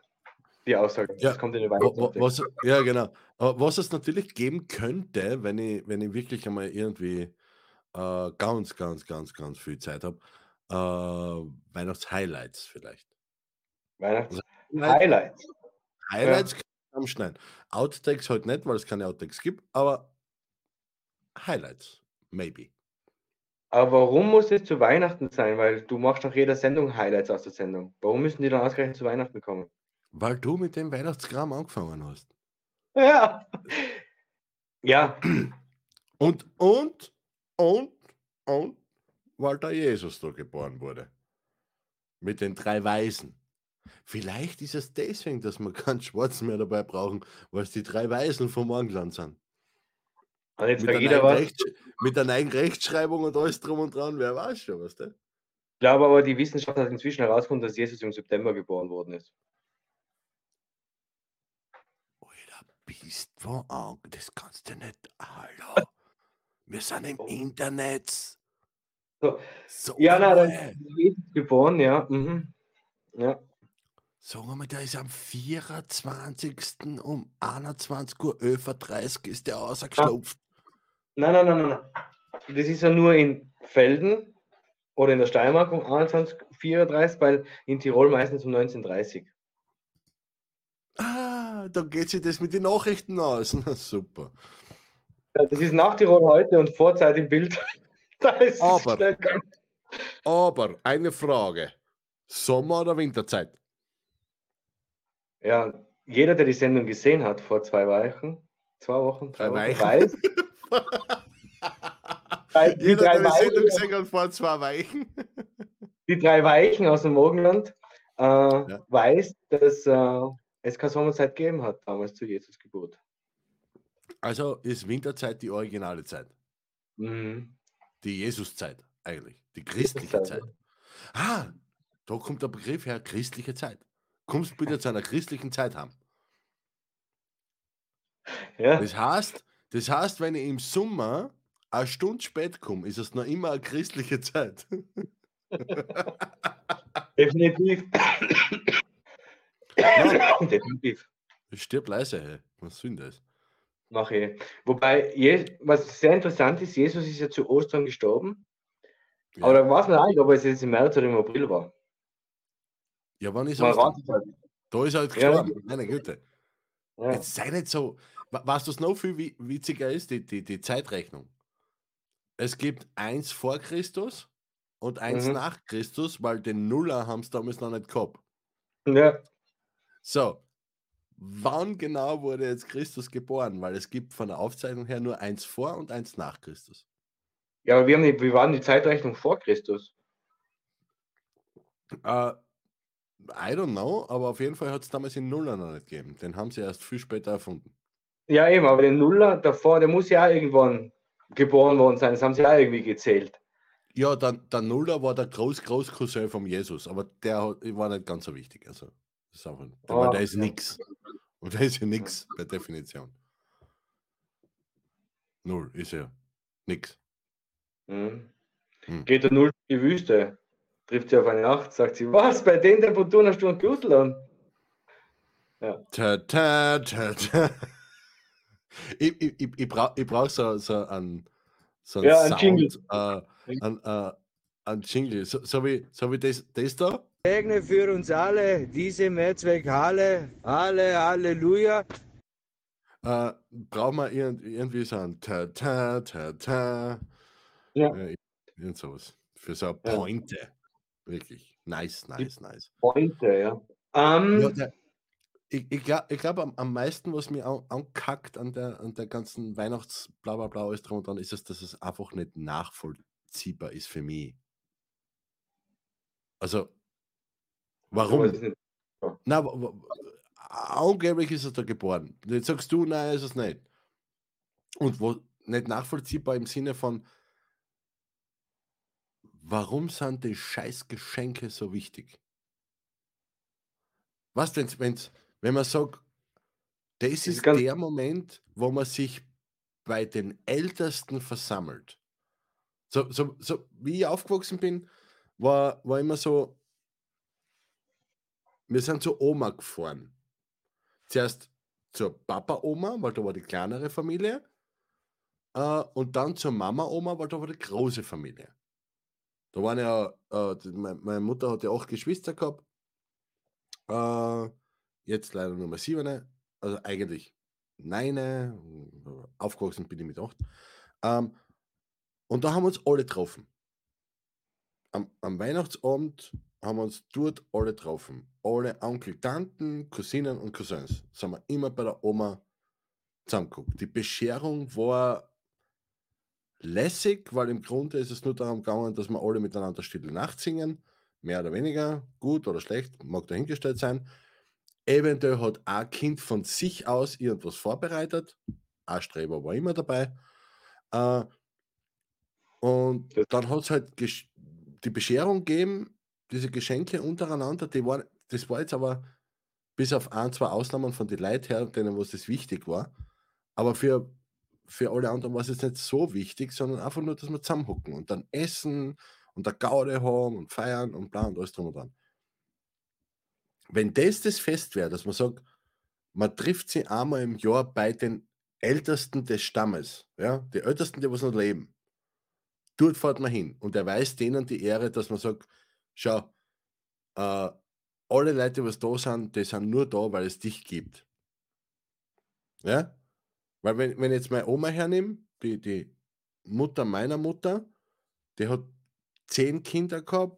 die Aussage. Ja, Das kommt in. Was, ja, genau. Aber was es natürlich geben könnte, wenn ich, wenn ich wirklich einmal irgendwie äh, ganz, ganz, ganz, ganz viel Zeit habe, äh, Weihnachts-Highlights vielleicht. Weihnachts Highlight- Highlights. Highlights kann ich zusammenschneiden. Outtakes halt nicht, weil es keine Outtakes gibt, aber Highlights, maybe. Aber warum muss es zu Weihnachten sein? Weil du machst nach jeder Sendung Highlights aus der Sendung. Warum müssen die dann ausgerechnet zu Weihnachten kommen? Weil du mit dem Weihnachtskram angefangen hast. Ja. Ja, Und, und, und, und, weil der Jesus da geboren wurde. Mit den drei Weisen. Vielleicht ist es deswegen, dass wir keinen Schwarzen mehr dabei brauchen, weil es die drei Weisen vom Morgenland sind. Mit einer. Rechts, mit einer neuen Rechtschreibung und alles drum und dran, wer weiß schon, was der? Ich glaube aber, die Wissenschaft hat inzwischen herausgefunden, dass Jesus im September geboren worden ist. Alter, bist du an? Das kannst du nicht. Hallo. Wir sind im Internet. So. So, Ja, na, dann ist Jesus geboren, ja. Mhm. Ja. Sagen wir mal, der ist am 24. um 21.11 Uhr ist der rausgeschlupft. Nein, nein, nein, nein, nein. Das ist ja nur in Felden oder in der Steiermark um 21.34 weil in Tirol meistens um 19.30 Ah, da geht sich das mit den Nachrichten aus. Na, super. Ja, Das ist nach Tirol heute und Vorzeit im Bild. Aber-. Aber eine Frage. Sommer- oder Winterzeit? Ja, jeder, der die Sendung gesehen hat vor zwei Wochen, zwei Wochen, Drei drei Wochen, weiß, Drei- die, Jeder, drei der die Sendung Weichen, gesehen hat vor zwei Weichen. die drei Weichen aus dem Morgenland äh, weiß, dass äh, es keine Sommerzeit gegeben hat, damals zu Jesus Geburt. Also ist Winterzeit die originale Zeit. Mhm. Die Jesuszeit eigentlich. Die christliche Zeit. Ah, da kommt der Begriff her, christliche Zeit. Kommst bitte zu einer christlichen Zeit haben. Ja, Das heißt, das heißt, wenn ich im Sommer eine Stunde spät komme, ist es noch immer eine christliche Zeit. definitiv. definitiv. Ich stirb leise, hey. Was denn das? Mache ich. Wobei, Je was sehr interessant ist, Jesus ist ja zu Ostern gestorben. Ja, Aber da weiß man nicht, ob es jetzt im März oder im April war. ja wann ist Man er? es halt. Da ist er halt Ja. gestorben. Meine Güte. Ja. Jetzt sei nicht so. Was noch viel wi- witziger ist? Die, die, die Zeitrechnung. Es gibt eins vor Christus und eins Mhm. nach Christus, weil den Nuller haben sie damals noch nicht gehabt. ja. So, wann genau wurde jetzt Christus geboren? Weil es gibt von der Aufzeichnung her nur eins vor und eins nach Christus. Ja, aber wir, haben die, wir waren die Zeitrechnung vor Christus. Äh, I don't know, aber auf jeden Fall hat es damals den Nuller noch nicht gegeben. Den haben sie erst viel später erfunden. Ja, eben, aber den Nuller davor, der muss ja auch irgendwann geboren worden sein. Das haben sie auch irgendwie gezählt. Ja, dann, der Nuller war der Groß-Groß-Cousin vom Jesus, aber der war nicht ganz so wichtig. Also, das ist einfach, der, weil Ah, der ist ja. nix. Und der ist ja nix per Definition. Null ist ja nix. Mhm. Hm. Geht der Null in die Wüste, trifft sie auf eine Nacht, sagt sie, was, bei den Temperaturen hast du einen Gürtel an? Ta, ta, ta, ta. Ich, ich, ich, ich brauche brauch so, so einen, so einen Ja, ein Sound, Jingle. äh, ein, äh, ein Jingle. So, so, wie, so wie das, das da. Segne für uns alle diese Mehrzweckhalle. Alle, Halleluja. äh, brauchen wir irgend, irgendwie so ein ta ta ta ta. Ja. Ja, irgend sowas. Für so eine Ja. Pointe. Wirklich. Nice, nice, nice. Pointe, ja. Ähm, Ja, der, ich ich glaube, ich glaub, am, am meisten, was mir an, ankackt an der, an der ganzen Weihnachts bla bla bla alles drum und dran, ist es, dass es einfach nicht nachvollziehbar ist für mich. Also, warum? Na, angeblich ist er da geboren. Jetzt sagst du, nein, ist es nicht. Und wo nicht nachvollziehbar im Sinne von, warum sind die Scheißgeschenke so wichtig? Was, wenn's, wenn's, wenn man sagt, das ist ganz- der Moment, wo man sich bei den Ältesten versammelt. So, so, so wie ich aufgewachsen bin, war, war immer so, wir sind zur Oma gefahren. Zuerst zur Papa-Oma, weil da war die kleinere Familie. Äh, und dann zur Mama-Oma, weil da war die große Familie. Da waren ja, äh, die- me- meine Mutter hat ja acht Geschwister gehabt. Äh, jetzt leider nur mal sieben. Also eigentlich neun. Aufgewachsen bin ich mit acht. Ähm, und da haben wir uns alle getroffen. Am, am Weihnachtsabend haben wir uns dort alle getroffen. Alle Onkel, Tanten, Cousinen und Cousins. Sind wir immer bei der Oma zusammengeguckt. Die Bescherung war lässig, weil im Grunde ist es nur darum gegangen, dass wir alle miteinander Stille Nacht singen. Mehr oder weniger, gut oder schlecht, mag dahingestellt sein. Eventuell hat ein Kind von sich aus irgendwas vorbereitet. Ein Streber war immer dabei. Äh, und dann hat es halt die Bescherung gegeben, diese Geschenke untereinander, die waren, das war jetzt aber bis auf ein, zwei Ausnahmen von den Leuten her, denen was das wichtig war. Aber für, für alle anderen war es jetzt nicht so wichtig, sondern einfach nur, dass wir zusammenhocken und dann essen und eine Gaude haben und feiern und bla und alles drum und dran. Wenn das das Fest wäre, dass man sagt, man trifft sie einmal im Jahr bei den Ältesten des Stammes, ja, die Ältesten, die was noch leben. Dort fährt man hin und erweist denen die Ehre, dass man sagt, schau, äh, alle Leute, was da sind, die sind nur da, weil es dich gibt. Ja? Weil wenn, wenn ich jetzt meine Oma hernehme, die, die Mutter meiner Mutter, die hat zehn Kinder gehabt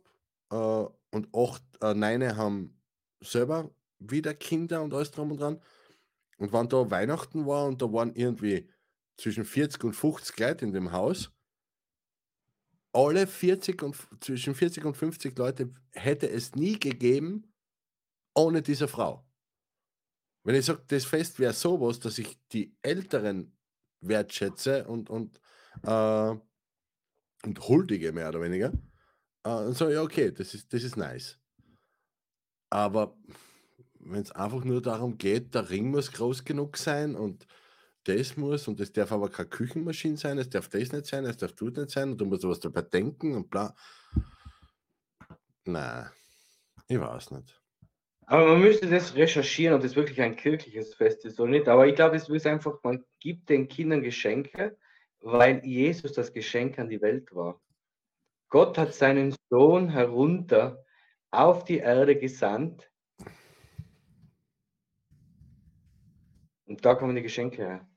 äh, und acht, äh, neune haben selber wieder Kinder und alles drum und dran. Und wenn da Weihnachten war und da waren irgendwie zwischen 40 und 50 Leute in dem Haus, alle 40 und zwischen 40 und 50 Leute hätte es nie gegeben ohne diese Frau. Wenn ich sage, das Fest wäre sowas, dass ich die Älteren wertschätze und, und, äh, und huldige, mehr oder weniger, äh, und so, ja, okay, das ist, das ist nice. Aber wenn es einfach nur darum geht, der Ring muss groß genug sein und das muss und es darf aber keine Küchenmaschine sein, es darf das nicht sein, es darf das nicht sein und du musst was dabei denken und bla. Nein, ich weiß nicht. Aber man müsste das recherchieren, ob das wirklich ein kirchliches Fest ist oder nicht. Aber ich glaube, es ist einfach, man gibt den Kindern Geschenke, weil Jesus das Geschenk an die Welt war. Gott hat seinen Sohn herunter auf die Erde gesandt. Und da kommen die Geschenke her.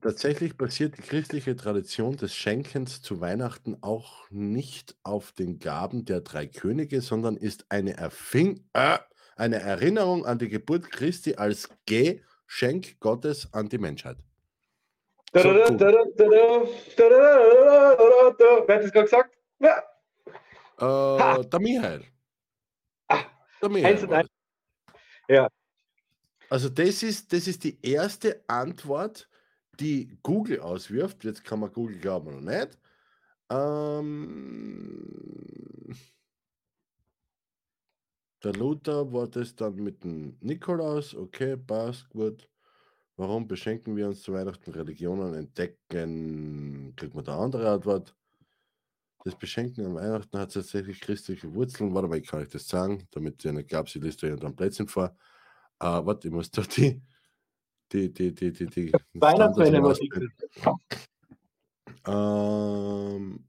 Tatsächlich basiert die christliche Tradition des Schenkens zu Weihnachten auch nicht auf den Gaben der drei Könige, sondern ist eine, Erfing äh, eine Erinnerung an die Geburt Christi als Geschenk Gottes an die Menschheit. So, cool. Wer hat das gerade gesagt? Ja. Äh, der Michael. Ah, Der Michael eins und war eins. das. Ja. Also das ist, das ist die erste Antwort, die Google auswirft. Jetzt kann man Google glauben oder nicht. Ähm, der Luther war das dann mit dem Nikolaus. Okay, passt, gut. Warum beschenken wir uns zu Weihnachten Religionen entdecken? Kriegt man da andere Antwort? Das Beschenken an Weihnachten hat tatsächlich christliche Wurzeln. Warte mal, ich kann euch das sagen, damit ihr nicht glaubt, ich lese da irgendein Plätzchen vor. Äh, warte, ich muss da die, die, die, die, die, die Weihnachtsmänner Musik. ähm,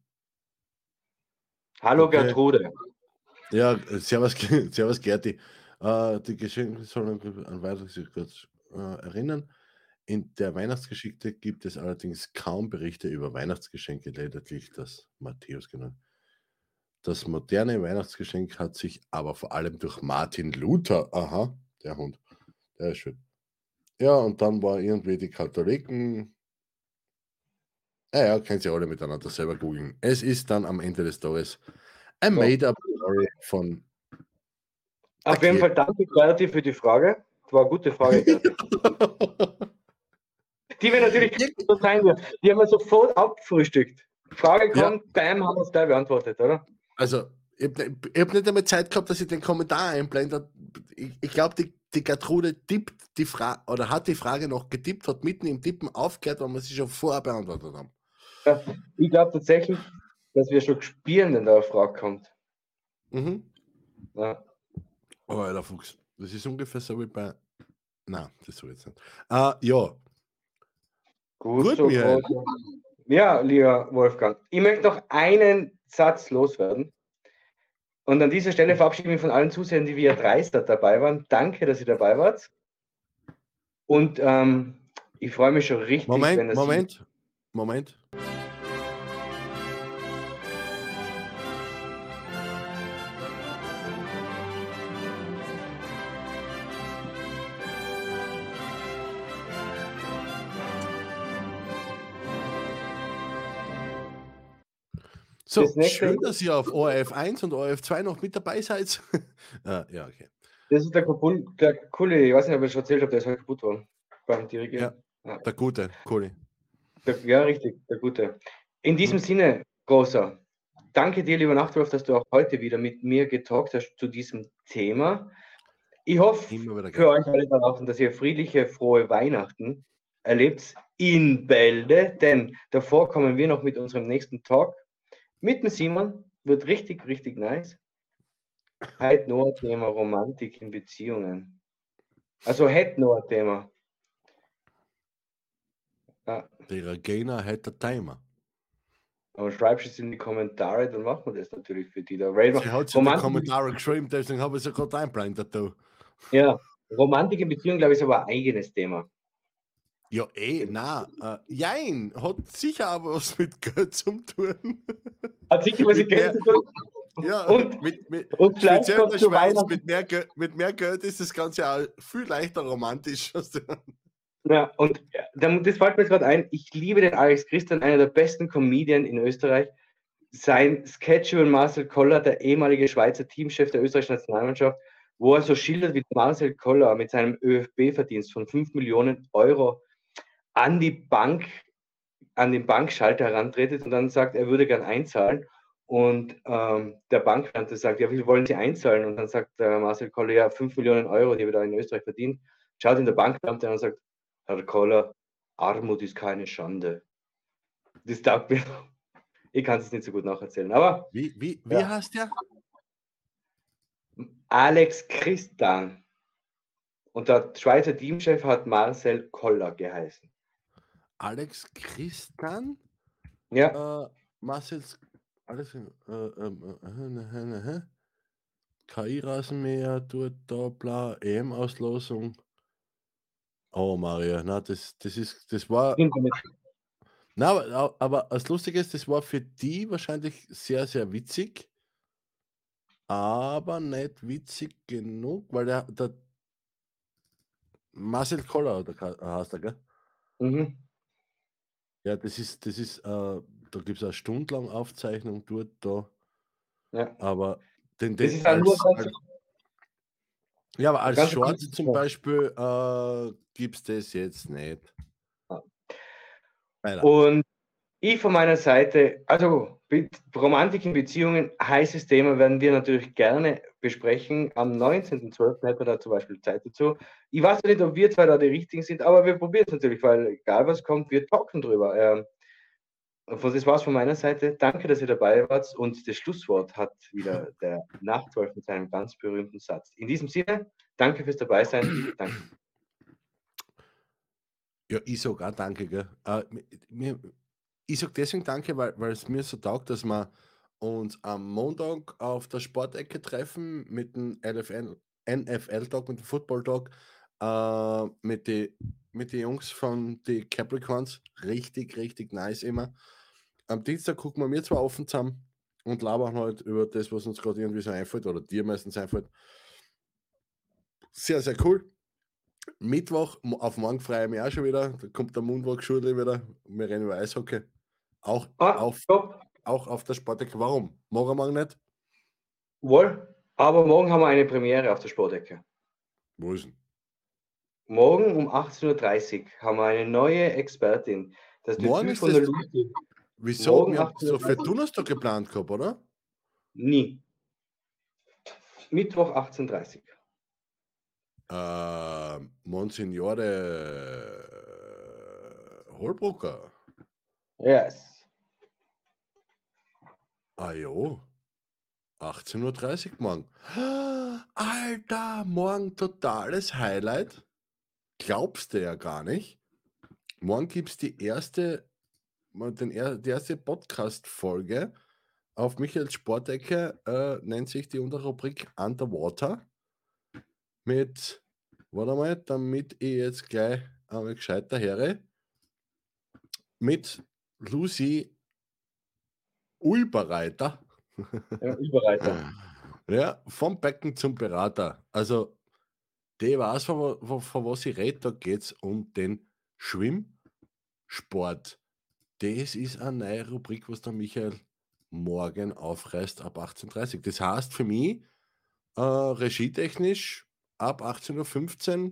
Hallo Okay. Gertrude. ja, servus, servus Gerti. Äh, die Geschenke sollen an Weihnachtsgeschichte äh, erinnern. In der Weihnachtsgeschichte gibt es allerdings kaum Berichte über Weihnachtsgeschenke, lediglich das Matthäus genannt. Das moderne Weihnachtsgeschenk hat sich aber vor allem durch Martin Luther, aha, der Hund, der ist schön. Ja, und dann war irgendwie die Katholiken. Ja, ja, können Sie alle miteinander selber googeln. Es ist dann am Ende des Tages ein Ja. Made-up Story von. Auf jeden Fall danke, Clarity, für die Frage. Das war eine gute Frage. Die wir natürlich so sein wird. Die haben wir sofort abgefrühstückt. Frage Ja. kommt, bam, haben wir es gleich beantwortet, oder? Also, ich habe hab nicht einmal Zeit gehabt, dass ich den Kommentar einblende. Ich, ich glaube, die, die Gertrude tippt die Frage oder hat die Frage noch getippt, hat mitten im Tippen aufgehört, weil wir sie schon vorher beantwortet haben. Ich glaube tatsächlich, dass wir schon spielen, wenn da eine Frage kommt. Mhm. Ja. Oh, Alter Fuchs. Das ist ungefähr so wie bei. Nein, das soll jetzt nicht. Ah, ja, Gut, Gut, so Michael. Ja, lieber Wolfgang, ich möchte noch einen Satz loswerden. Und an dieser Stelle verabschiede ich mich von allen Zusehern, die via Dreistad dabei waren. Danke, dass ihr dabei wart. Und ähm, ich freue mich schon richtig, Moment, Moment, Moment. So, Das schön, dass ihr auf ORF 1 und ORF 2 noch mit dabei seid. ah, ja, okay. Das ist der, Kapul, der Kulli, ich weiß nicht, ob ich schon erzählt habe, der ist heute kaputt worden. Beim Dirigieren. Der Gute, Kohli. Der, ja, richtig, der Gute. In diesem Sinne, Großer, danke dir, lieber Nachtwolf, dass du auch heute wieder mit mir getalkt hast zu diesem Thema. Ich hoffe für euch alle da draußen, dass ihr friedliche, frohe Weihnachten erlebt in Bälde, denn davor kommen wir noch mit unserem nächsten Talk mit dem Simon. Wird richtig, richtig nice. Heute noch ein Thema Romantik in Beziehungen. Also hätte noch ein Thema. Ja, Der Regina hat der Timer. aber schreibst es in die Kommentare, dann machen wir das natürlich für die. Da. Weil Sie hat sich in die Kommentare geschrieben, deswegen habe ich sie gerade einblendet. Ja, Romantik in Beziehungen, glaube ich, ist aber ein eigenes Thema. Ja, eh, na, äh, jein, hat sicher aber was mit Geld zu tun. Hat sicher was Mit Geld zu tun. ja, Und- mit, mit, Und speziell in der Schweiz, mit mehr, Geld, mit mehr Geld ist das Ganze auch viel leichter romantisch. Ja, und das fällt mir jetzt gerade ein. Ich liebe den Alex Christian, einer der besten Comedian in Österreich. Sein Sketch über Marcel Koller, der ehemalige Schweizer Teamchef der österreichischen Nationalmannschaft, wo er so schildert, wie Marcel Koller mit seinem ÖFB-Verdienst von 5 Millionen Euro an die Bank, an den Bankschalter herantretet und dann sagt, er würde gern einzahlen. Und ähm, der Bankbeamte sagt, ja, wie viel wollen Sie einzahlen? Und dann sagt der Marcel Koller, ja, 5 Millionen Euro, die wir da in Österreich verdienen. Schaut ihn der Bankbeamte an und sagt, Herr Koller, Armut ist keine Schande. Das taugt mir. Ich kann es nicht so gut nacherzählen. Aber Wie, wie, wie Ja. heißt der? Alex Christan und der Schweizer Teamchef hat Marcel Koller geheißen. Alex Christian? Ja, Äh, Marcels. Alles. Äh, ähm, äh, äh, äh, äh, KI-Rasenmäher, dort, da, bla, EM-Auslosung. Oh, Maria, na, das, das ist, das war, na, aber, aber das Lustige ist, das war für die wahrscheinlich sehr, sehr witzig, aber nicht witzig genug, weil der, der Marcel Koller, oder ka- heißt er, gell? Mhm. Ja, das ist, das ist, äh, da gibt es eine stundenlang Aufzeichnung dort, da. Ja. Aber den, Das den ist ja nur als, als, ja, aber als kurz, zum. Beispiel äh, gibt es das jetzt nicht. Leider. Und ich von meiner Seite, also Romantik in Beziehungen, heißes Thema, werden wir natürlich gerne besprechen. Am 19.12. hätten wir da zum Beispiel Zeit dazu. Ich weiß nicht, ob wir zwei da die richtigen sind, aber wir probieren es natürlich, weil egal was kommt, wir talken drüber. Ähm, das war's von meiner Seite. Danke, dass ihr dabei wart. Und das Schlusswort hat wieder der Nachtwolf mit seinem ganz berühmten Satz. In diesem Sinne, danke fürs Dabeisein. Danke. Ja, ich auch danke, gell. Äh, mi- mir, ich sag deswegen danke, weil, weil es mir so taugt, dass wir uns am Montag auf der Sportecke treffen mit dem NFL-Talk, mit dem Football-Talk, äh, mit den mit die Jungs von den Capricorns. Richtig, richtig nice immer. Am Dienstag gucken wir mir zwar offen zusammen und labern halt über das, was uns gerade irgendwie so einfällt oder dir meistens einfällt. Sehr, sehr cool. Mittwoch, auf morgen freue ich mich auch schon wieder. Da kommt der Moonwalk-Schule wieder. Wir rennen über Eishockey. Auch, Ah, auf, auch auf der Sportecke. Warum? Morgen morgen nicht? Wohl. Aber morgen haben wir eine Premiere auf der Sportecke. Wo ist denn? Morgen um 18.30 Uhr haben wir eine neue Expertin. Das Morgen ist von das- der Lucy. Wieso? Morgen Wir haben so für 18:30. Donnerstag geplant gehabt, oder? Nie. Mittwoch 18.30 Uhr. Äh, Monsignore Holbrucker. Yes. Ah jo. 18.30 Uhr morgen. Alter, morgen totales Highlight. Glaubst du ja gar nicht. Morgen gibt es die erste, er- die erste Podcast-Folge auf Michaels Sportecke, äh, nennt sich die Unterrubrik Underwater. Mit, warte mal, damit ich jetzt gleich einmal gescheit daher. Mit Lucy Ulbereiter. Ja, Überreiter. Ja, vom Becken zum Berater. Also, der weiß, von, von, von was ich rede. Da geht es um den Schwimmsport. Das ist eine neue Rubrik, was der Michael morgen aufreißt ab 18.30 Uhr. Das heißt für mich, äh, regietechnisch ab 18.15 Uhr,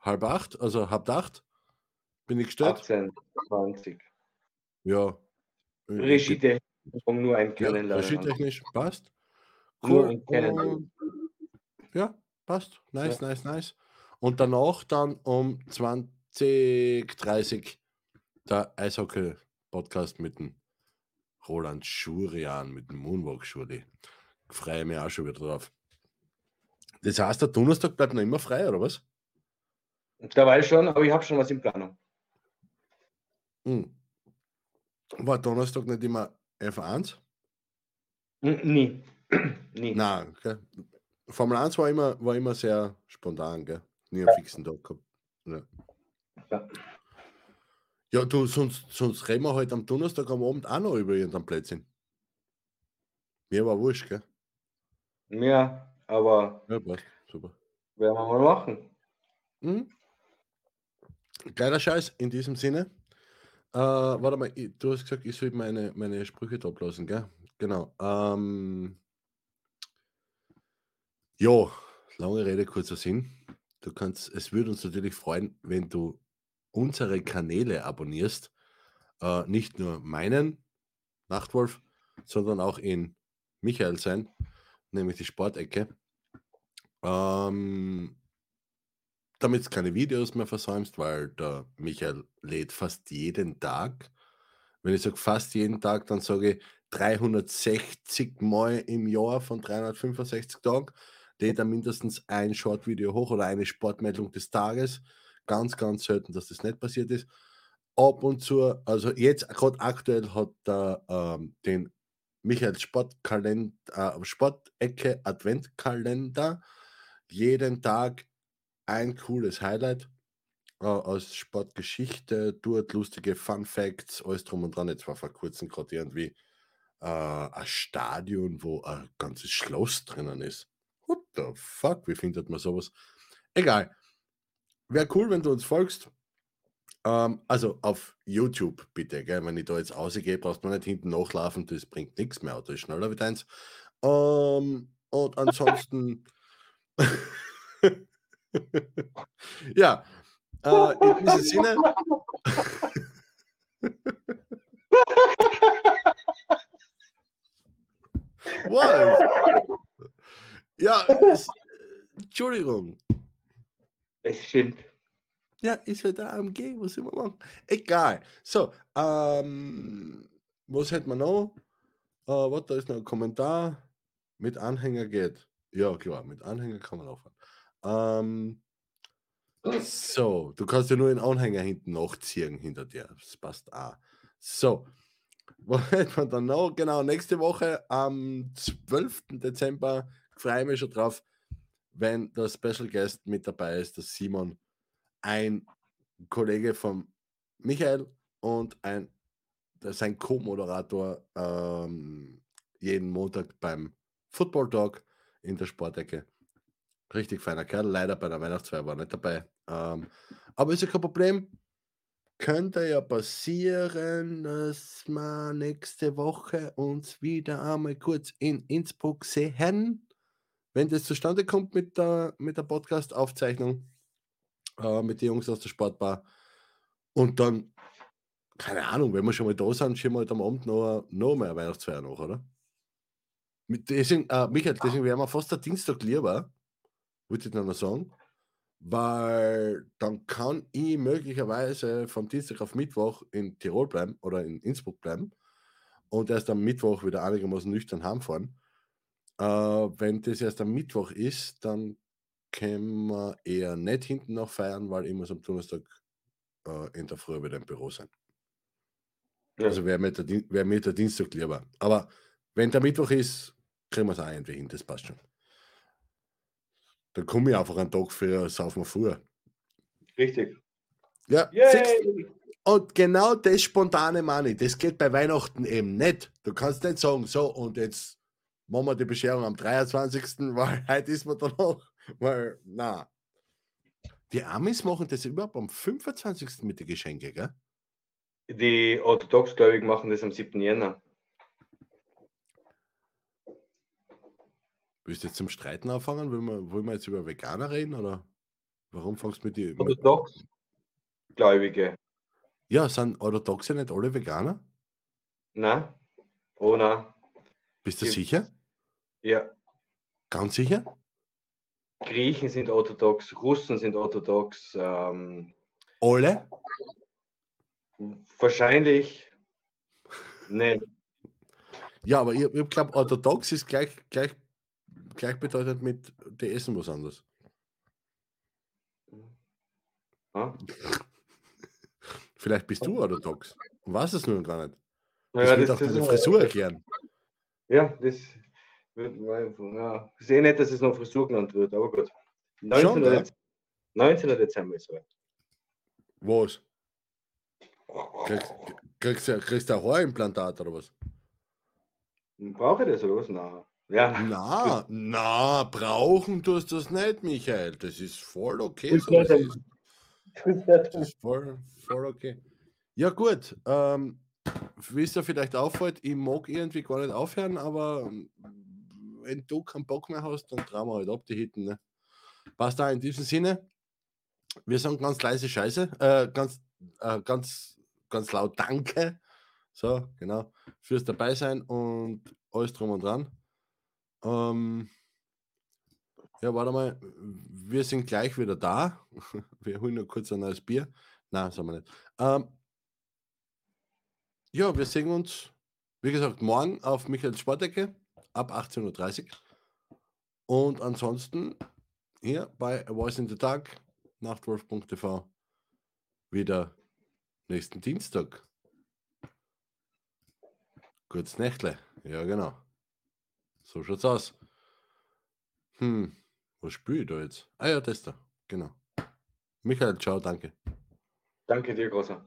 halb acht, also halb acht, bin ich gestellt. 18, 20. Ja. Äh, Regie um nur ein Ja, Kennenlernen. regietechnisch passt. Nur Cool. Kennenlernen. Und, ja, passt. Nice, Ja. nice, nice. Und danach dann um 20.30 der Eishockey-Podcast mit dem Roland Schurian, mit dem Moonwalk-Schuri. Freue mich auch schon wieder drauf. Das heißt, der Donnerstag bleibt noch immer frei, oder was? Dabei schon, aber ich habe schon was in Planung. Hm. War Donnerstag nicht immer F1? N- Nie. Nie. Nein, okay. Formel 1 war immer, war immer sehr spontan, gell? Nie einen fixen Tag gehabt. Ja. Ja. ja, du, sonst, sonst reden wir heute am Donnerstag am Abend auch noch über irgendein Plätzchen. Mir war wurscht, gell? Ja, aber Ja, passt. Super. werden wir mal machen. Mhm. Geiler Scheiß in diesem Sinne. Äh, warte mal, ich, du hast gesagt, ich soll meine, meine Sprüche da ablassen, gell? Genau. Ähm, ja, lange Rede, kurzer Sinn. Du kannst, es würde uns natürlich freuen, wenn du unsere Kanäle abonnierst. Äh, nicht nur meinen, Nachtwolf, sondern auch in Michael sein, nämlich die Sportecke. Ähm, damit du keine Videos mehr versäumst, weil der Michael lädt fast jeden Tag. Wenn ich sage fast jeden Tag, dann sage ich 360 Mal im Jahr von 365 Tagen lädt er mindestens ein Short-Video hoch oder eine Sportmeldung des Tages. Ganz, ganz selten, dass das nicht passiert ist. Ab und zu, also jetzt gerade aktuell hat er ähm, den Michael Sportkalender, äh, Sportecke Adventkalender. Jeden Tag ein cooles Highlight äh, aus Sportgeschichte, dort lustige Fun Facts, alles drum und dran. Jetzt war vor kurzem gerade irgendwie äh, ein Stadion, wo ein ganzes Schloss drinnen ist. What the fuck? Wie findet man sowas? Egal. Wäre cool, wenn du uns folgst. Ähm, also auf YouTube bitte, gell? wenn ich da jetzt ausgehe, brauchst du nicht hinten nachlaufen, das bringt nichts mehr, Auto ist schneller wie deins. Ähm, und ansonsten, ja, äh, in diesem Sinne, wow. Ja, es, Entschuldigung. Es stimmt. Ja, ist halt der AMG, was immer machen. Egal. So, ähm, was hätten wir noch? Äh, warte, da ist noch ein Kommentar. Mit Anhänger geht. Ja, klar, mit Anhänger kann man aufhören. Ähm, so, du kannst ja nur den Anhänger hinten nachziehen hinter dir. Das passt auch. So, was hätten wir dann noch? Genau, nächste Woche am 12. Dezember freue ich mich schon drauf. wenn der Special Guest mit dabei ist, dass Simon ein Kollege von Michael und ein, sein Co-Moderator ähm, jeden Montag beim Football Talk in der Sportecke. Richtig feiner Kerl, leider bei der Weihnachtsfeier war nicht dabei. Ähm, aber ist ja kein Problem. Könnte ja passieren, dass wir nächste Woche uns wieder einmal kurz in Innsbruck sehen. Wenn das zustande kommt mit der, mit der Podcast-Aufzeichnung äh, mit den Jungs aus der Sportbar. Und dann, keine Ahnung, wenn wir schon mal da sind, schieben wir halt am Abend noch, noch mehr Weihnachtsfeier nach, oder? Mit deswegen, äh, Michael, deswegen wären wir fast der Dienstag lieber, wollte ich noch sagen, weil dann kann ich möglicherweise vom Dienstag auf Mittwoch in Tirol bleiben oder in Innsbruck bleiben und erst am Mittwoch wieder einigermaßen nüchtern heimfahren. Äh, wenn das erst am Mittwoch ist, dann können wir eher nicht hinten noch feiern, weil ich muss am Donnerstag äh, in der Früh wieder im Büro sein. Ja. Also wäre mir, der, wär mir der Dienstag lieber. Aber wenn der Mittwoch ist, kriegen wir es auch irgendwie hin, das passt schon. Dann komme ich einfach einen Tag für Saufen früher. Richtig. Ja, und genau das spontane Money, das geht bei Weihnachten eben nicht. Du kannst nicht sagen, so und jetzt machen wir die Bescherung am 23., weil heute ist man danach. Weil, na. Die Amis machen das überhaupt am 25. mit den Geschenken, gell? Die Orthodox-Gläubigen machen das am 7. Jänner. Willst du jetzt zum Streiten anfangen? Wollen wir, wollen wir jetzt über Veganer reden oder warum fangst du mit die? Mit, Orthodox-Gläubige. ja, sind Orthodoxe nicht alle Veganer? Na? Oh na. Bist du Ja. sicher? Ja. Ganz sicher? Griechen sind orthodox, Russen sind orthodox. Ähm, Alle? wahrscheinlich. Nee. Ja, aber ich, ich glaube, orthodox ist gleich, gleich, gleichbedeutend mit, die essen was anderes. Ja? Vielleicht bist du orthodox. Und weißt es nur gar nicht. Das Ja, wird auch deine Frisur erklären. Ja, das wird ja, ich sehe nicht, dass es noch Frisur genannt wird, aber gut. 19. Schon. Dezember, 19. Dezember ist soweit. Was? Kriegst, kriegst, du- kriegst du ein Haarimplantat oder was? Brauche ich das oder was? Nein. Ja, Na, na, brauchen tust du das nicht, Michael. Das ist voll okay. So, das, ist, das ist voll, voll okay. Ja, gut. Ähm, wie es dir vielleicht auffällt, ich mag irgendwie gar nicht aufhören, aber ähm, wenn du keinen Bock mehr hast, dann trauen wir halt ab die Hitten. Ne? Passt da in diesem Sinne. Wir sagen ganz leise Scheiße, äh, ganz, äh, ganz, ganz laut Danke. So, genau, fürs Dabeisein und alles drum und dran. Ähm, ja, warte mal, wir sind gleich wieder da. Wir holen nur kurz ein neues Bier. Nein, sagen wir nicht. Ähm, ja, wir sehen uns, wie gesagt, morgen auf Michaels Sportecke ab 18.30 Uhr. Und ansonsten hier bei A Voice in the Dark, nachtwolf.tv, wieder nächsten Dienstag. Kurz Nächtle, ja genau. So schaut's aus. Hm, was spüre ich da jetzt? Ah ja, das da. Genau. Michael, ciao, danke. Danke dir, Großer.